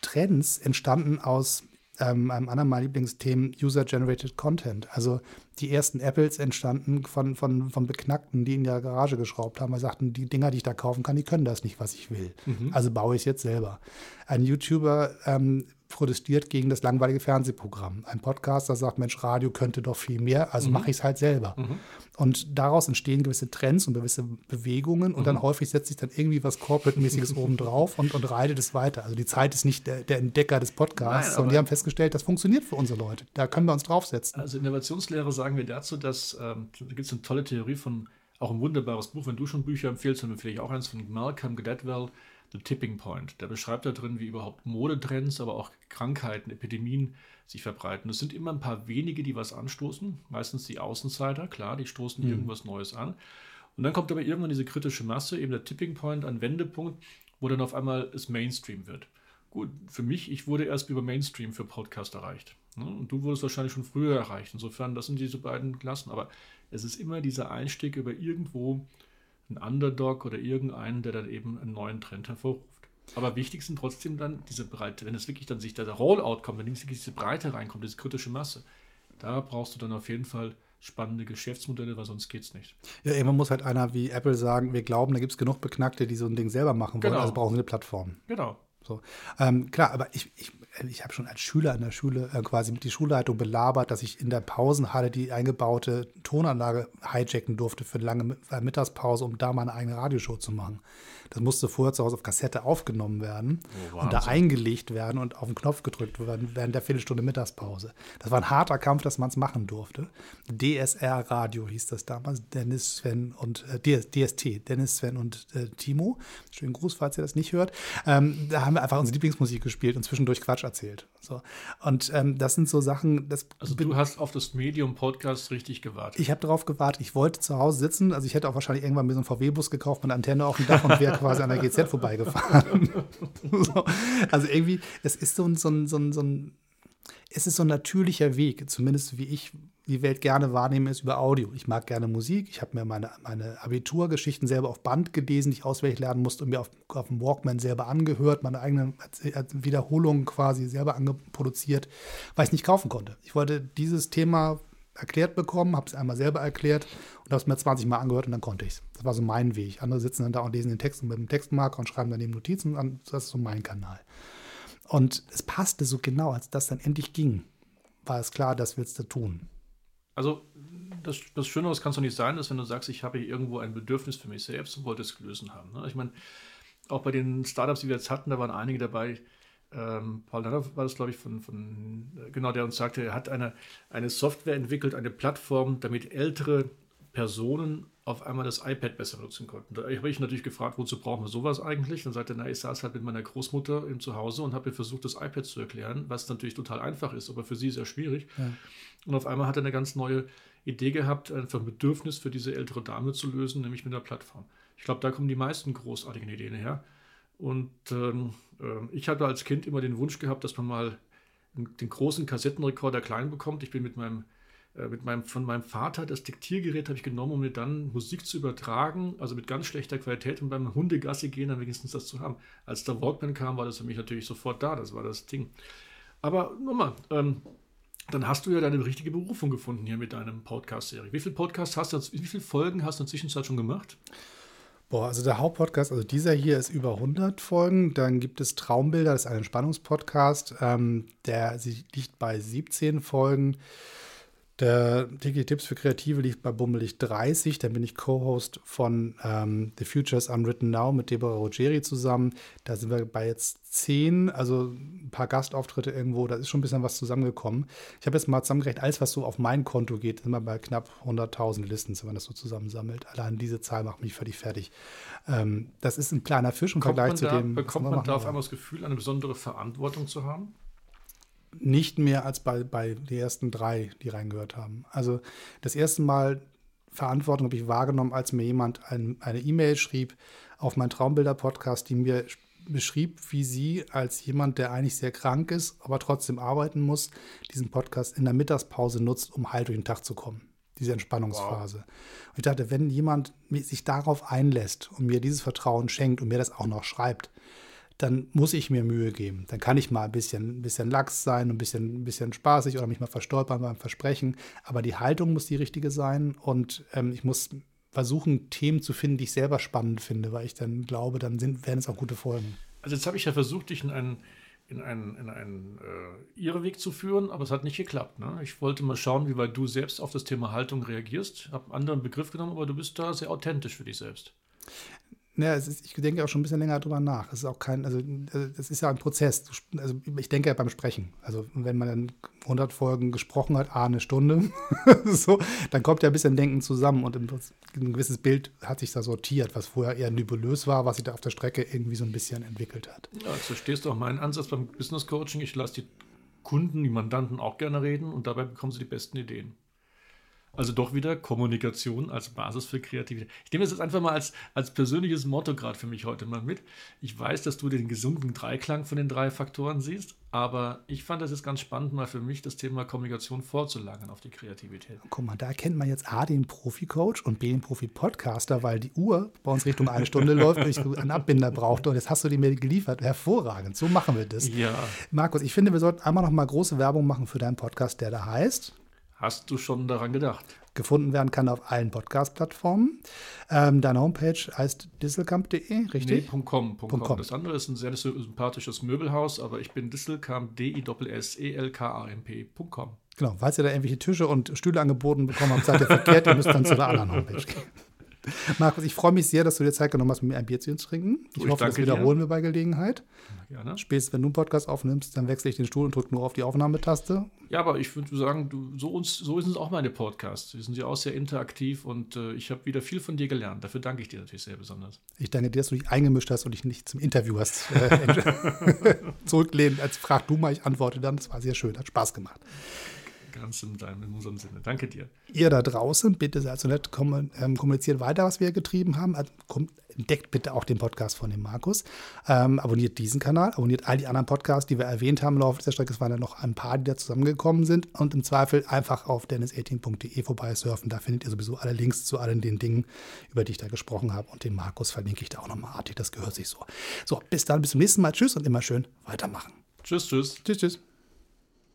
Trends entstanden aus ähm, einem anderen meiner Lieblingsthemen, User-Generated Content. Also die ersten Apples entstanden von, von, von Beknackten, die in der Garage geschraubt haben, weil sie sagten, die Dinger, die ich da kaufen kann, die können das nicht, was ich will. Mhm. Also baue ich es jetzt selber. Ein YouTuber ähm, protestiert gegen das langweilige Fernsehprogramm. Ein Podcaster sagt, Mensch, Radio könnte doch viel mehr, also mhm. mache ich es halt selber. Mhm. Und daraus entstehen gewisse Trends und gewisse Bewegungen und mhm. dann häufig setzt sich dann irgendwie was Corporate-mäßiges [laughs] oben drauf und, und reitet es weiter. Also die Zeit ist nicht der, der Entdecker des Podcasts, Nein, sondern die haben festgestellt, das funktioniert für unsere Leute. Da können wir uns draufsetzen. Also Innovationslehre sagen wir dazu, dass ähm, da gibt es eine tolle Theorie von, auch ein wunderbares Buch, wenn du schon Bücher empfiehlst, dann empfehle ich auch eins von Malcolm Gladwell, The Tipping Point. Der beschreibt da drin, wie überhaupt Modetrends, aber auch Krankheiten, Epidemien sich verbreiten. Es sind immer ein paar wenige, die was anstoßen, meistens die Außenseiter, klar, die stoßen mhm. irgendwas Neues an. Und dann kommt aber irgendwann diese kritische Masse, eben der Tipping Point, ein Wendepunkt, wo dann auf einmal es Mainstream wird. Gut, für mich, ich wurde erst über Mainstream für Podcast erreicht. Ne? Und du wurdest wahrscheinlich schon früher erreicht. Insofern, das sind diese beiden Klassen. Aber es ist immer dieser Einstieg über irgendwo ein Underdog oder irgendeinen, der dann eben einen neuen Trend hervorruft. Aber wichtig sind trotzdem dann diese Breite, wenn es wirklich dann sich der Rollout kommt, wenn wirklich diese Breite reinkommt, diese kritische Masse, da brauchst du dann auf jeden Fall spannende Geschäftsmodelle, weil sonst geht es nicht. Ja, irgendwann muss halt einer wie Apple sagen, wir glauben, da gibt es genug Beknackte, die so ein Ding selber machen wollen, genau. also brauchen sie eine Plattform. Genau. So. Ähm, klar, aber ich, ich, ich habe schon als Schüler in der Schule äh, quasi mit die Schulleitung belabert, dass ich in der Pausenhalle die eingebaute Tonanlage hijacken durfte für eine lange äh, Mittagspause, um da meine eigene Radioshow zu machen. Das musste vorher zu Hause auf Kassette aufgenommen werden oh, und da eingelegt werden und auf den Knopf gedrückt werden während der Viertelstunde Mittagspause. Das war ein harter Kampf, dass man es machen durfte. DSR Radio hieß das damals. Dennis, Sven und äh, DST, Dennis, Sven und äh, Timo. Schönen Gruß, falls ihr das nicht hört. Ähm, da haben wir einfach unsere Lieblingsmusik gespielt und zwischendurch Quatsch erzählt. So. Und ähm, das sind so Sachen. Das also du hast auf das Medium Podcast richtig gewartet. Ich habe darauf gewartet. Ich wollte zu Hause sitzen. Also ich hätte auch wahrscheinlich irgendwann mir so einen VW-Bus gekauft mit Antenne auf dem Dach und [laughs] wäre quasi an der GZ vorbeigefahren. [laughs] so. Also irgendwie, es ist so ein, so ein, so ein, so ein es ist so ein natürlicher Weg, zumindest wie ich die Welt gerne wahrnehme, ist über Audio. Ich mag gerne Musik. Ich habe mir meine, meine Abiturgeschichten selber auf Band gelesen, die ich auswendig lernen musste und mir auf, auf dem Walkman selber angehört, meine eigenen Wiederholungen quasi selber produziert, weil ich es nicht kaufen konnte. Ich wollte dieses Thema erklärt bekommen, habe es einmal selber erklärt und habe es mir 20 Mal angehört und dann konnte ich es. Das war so mein Weg. Andere sitzen dann da und lesen den Text mit dem Textmarker und schreiben daneben Notizen und das ist so mein Kanal. Und es passte so genau, als das dann endlich ging, war es klar, das willst du tun. Also das, das Schöne, was kann es doch nicht sein, dass wenn du sagst, ich habe hier irgendwo ein Bedürfnis für mich selbst und wollte es gelöst haben. Ne? Ich meine, auch bei den Startups, die wir jetzt hatten, da waren einige dabei. Ähm, Paul Nader war das, glaube ich, von, von, genau, der uns sagte, er hat eine, eine Software entwickelt, eine Plattform, damit ältere Personen auf einmal das iPad besser nutzen konnten. Da habe ich natürlich gefragt, wozu brauchen wir sowas eigentlich? Dann sagte er, na, ich saß halt mit meiner Großmutter im Zuhause und habe ihr versucht, das iPad zu erklären, was natürlich total einfach ist, aber für sie sehr schwierig. Ja. Und auf einmal hat er eine ganz neue Idee gehabt, einfach ein Bedürfnis für diese ältere Dame zu lösen, nämlich mit einer Plattform. Ich glaube, da kommen die meisten großartigen Ideen her. Und ähm, äh, ich hatte als Kind immer den Wunsch gehabt, dass man mal den großen Kassettenrekorder klein bekommt. Ich bin mit meinem äh, mit meinem, von meinem Vater das Diktiergerät habe ich genommen, um mir dann Musik zu übertragen, also mit ganz schlechter Qualität und beim Hundegassi gehen dann wenigstens das zu haben. Als der Walkman kam, war das für mich natürlich sofort da, das war das Ding. Aber nochmal, ähm, dann hast du ja deine richtige Berufung gefunden hier mit deinem Podcast-Serie. Wie viele Podcasts hast du, wie viele Folgen hast du in der Zwischenzeit schon gemacht? Boah, also der Hauptpodcast, also dieser hier ist über 100 Folgen. Dann gibt es Traumbilder, das ist ein Entspannungspodcast, ähm, der liegt bei 17 Folgen. Der tägliche Tipps für Kreative liegt bei Bummelig 30. Dann bin ich Co-Host von ähm, The Futures Unwritten Now mit Deborah Rogeri zusammen. Da sind wir bei jetzt 10, also ein paar Gastauftritte irgendwo. Da ist schon ein bisschen was zusammengekommen. Ich habe jetzt mal zusammengerechnet, alles, was so auf mein Konto geht, sind wir bei knapp 100.000 Listen, wenn man das so zusammensammelt. Allein diese Zahl macht mich völlig fertig. Ähm, das ist ein kleiner Fisch im Kommt Vergleich zu da, dem. bekommt man da auf einmal das Gefühl, eine besondere Verantwortung zu haben? Nicht mehr als bei, bei den ersten drei, die reingehört haben. Also das erste Mal Verantwortung habe ich wahrgenommen, als mir jemand ein, eine E-Mail schrieb auf meinen Traumbilder-Podcast, die mir beschrieb, wie sie als jemand, der eigentlich sehr krank ist, aber trotzdem arbeiten muss, diesen Podcast in der Mittagspause nutzt, um heil durch den Tag zu kommen. Diese Entspannungsphase. Und ich dachte, wenn jemand sich darauf einlässt und mir dieses Vertrauen schenkt und mir das auch noch schreibt, dann muss ich mir Mühe geben. Dann kann ich mal ein bisschen, ein bisschen lax sein, ein bisschen, ein bisschen spaßig oder mich mal verstolpern beim Versprechen. Aber die Haltung muss die richtige sein und ähm, ich muss versuchen, Themen zu finden, die ich selber spannend finde, weil ich dann glaube, dann sind, werden es auch gute Folgen. Also jetzt habe ich ja versucht, dich in einen, in einen, in einen äh, Irrweg zu führen, aber es hat nicht geklappt. Ne? Ich wollte mal schauen, wie weit du selbst auf das Thema Haltung reagierst. Ich habe einen anderen Begriff genommen, aber du bist da sehr authentisch für dich selbst. Ja, es ist, ich denke auch schon ein bisschen länger drüber nach. Es ist auch kein, also es ist ja ein Prozess. Also ich denke ja beim Sprechen. Also wenn man dann 100 Folgen gesprochen hat, a eine Stunde, [laughs] so, dann kommt ja ein bisschen Denken zusammen und ein gewisses Bild hat sich da sortiert, was vorher eher nebulös war, was sich da auf der Strecke irgendwie so ein bisschen entwickelt hat. Ja, verstehst du auch meinen Ansatz beim Business Coaching. Ich lasse die Kunden, die Mandanten auch gerne reden und dabei bekommen sie die besten Ideen. Also doch wieder Kommunikation als Basis für Kreativität. Ich nehme das jetzt einfach mal als, als persönliches Motto gerade für mich heute mal mit. Ich weiß, dass du den gesunden Dreiklang von den drei Faktoren siehst, aber ich fand das jetzt ganz spannend, mal für mich das Thema Kommunikation vorzulagern auf die Kreativität. Guck mal, da erkennt man jetzt A, den Profi-Coach und B, den Profi-Podcaster, weil die Uhr bei uns Richtung eine Stunde [laughs] läuft und ich einen Abbinder brauchte und jetzt hast du die mir geliefert. Hervorragend, so machen wir das. Ja. Markus, ich finde, wir sollten einmal noch mal große Werbung machen für deinen Podcast, der da heißt Hast du schon daran gedacht? Gefunden werden kann auf allen Podcast-Plattformen. Ähm, deine Homepage heißt disselkamp.de, Nee, richtig? Punkt .com, .com. com. Das andere ist ein sehr sympathisches Möbelhaus, aber ich bin Disselkamp, E D-I-S-S-E-L-K-A-M-P.com. Genau. Falls ihr da irgendwelche Tische und Stühle angeboten bekommen habt, seid ihr verkehrt, ihr müsst dann zu der anderen Homepage gehen. Markus, ich freue mich sehr, dass du dir Zeit genommen hast, mit mir ein Bier zu trinken. Ich Ich hoffe, das danke dir. wiederholen wir bei Gelegenheit. Gerne. Spätestens, wenn du einen Podcast aufnimmst, dann wechsle ich den Stuhl und drücke nur auf die Aufnahmetaste. Ja, aber ich würde sagen, du, so, uns, so sind es auch meine Podcasts. Die sind ja auch sehr interaktiv und äh, ich habe wieder viel von dir gelernt. Dafür danke ich dir natürlich sehr besonders. Ich danke dir, dass du dich eingemischt hast und dich nicht zum Interview hast äh, [laughs] zurücklehnen. Als frag du mal, ich antworte dann. Das war sehr schön, hat Spaß gemacht. Ganz in, deinem, in unserem Sinne. Danke dir. Ihr da draußen, bitte seid so nett, ähm, kommuniziert weiter, was wir getrieben haben. Also, kommt, entdeckt bitte auch den Podcast von dem Markus. Ähm, abonniert diesen Kanal, abonniert all die anderen Podcasts, die wir erwähnt haben im Laufe dieser Strecke. Es waren ja noch ein paar, die da zusammengekommen sind. Und im Zweifel einfach auf dennis18.de vorbeisurfen. Da findet ihr sowieso alle Links zu allen den Dingen, über die ich da gesprochen habe. Und den Markus verlinke ich da auch nochmal artig. Das gehört sich so. So, bis dann, bis zum nächsten Mal. Tschüss und immer schön weitermachen. Tschüss, tschüss. Tschüss, tschüss.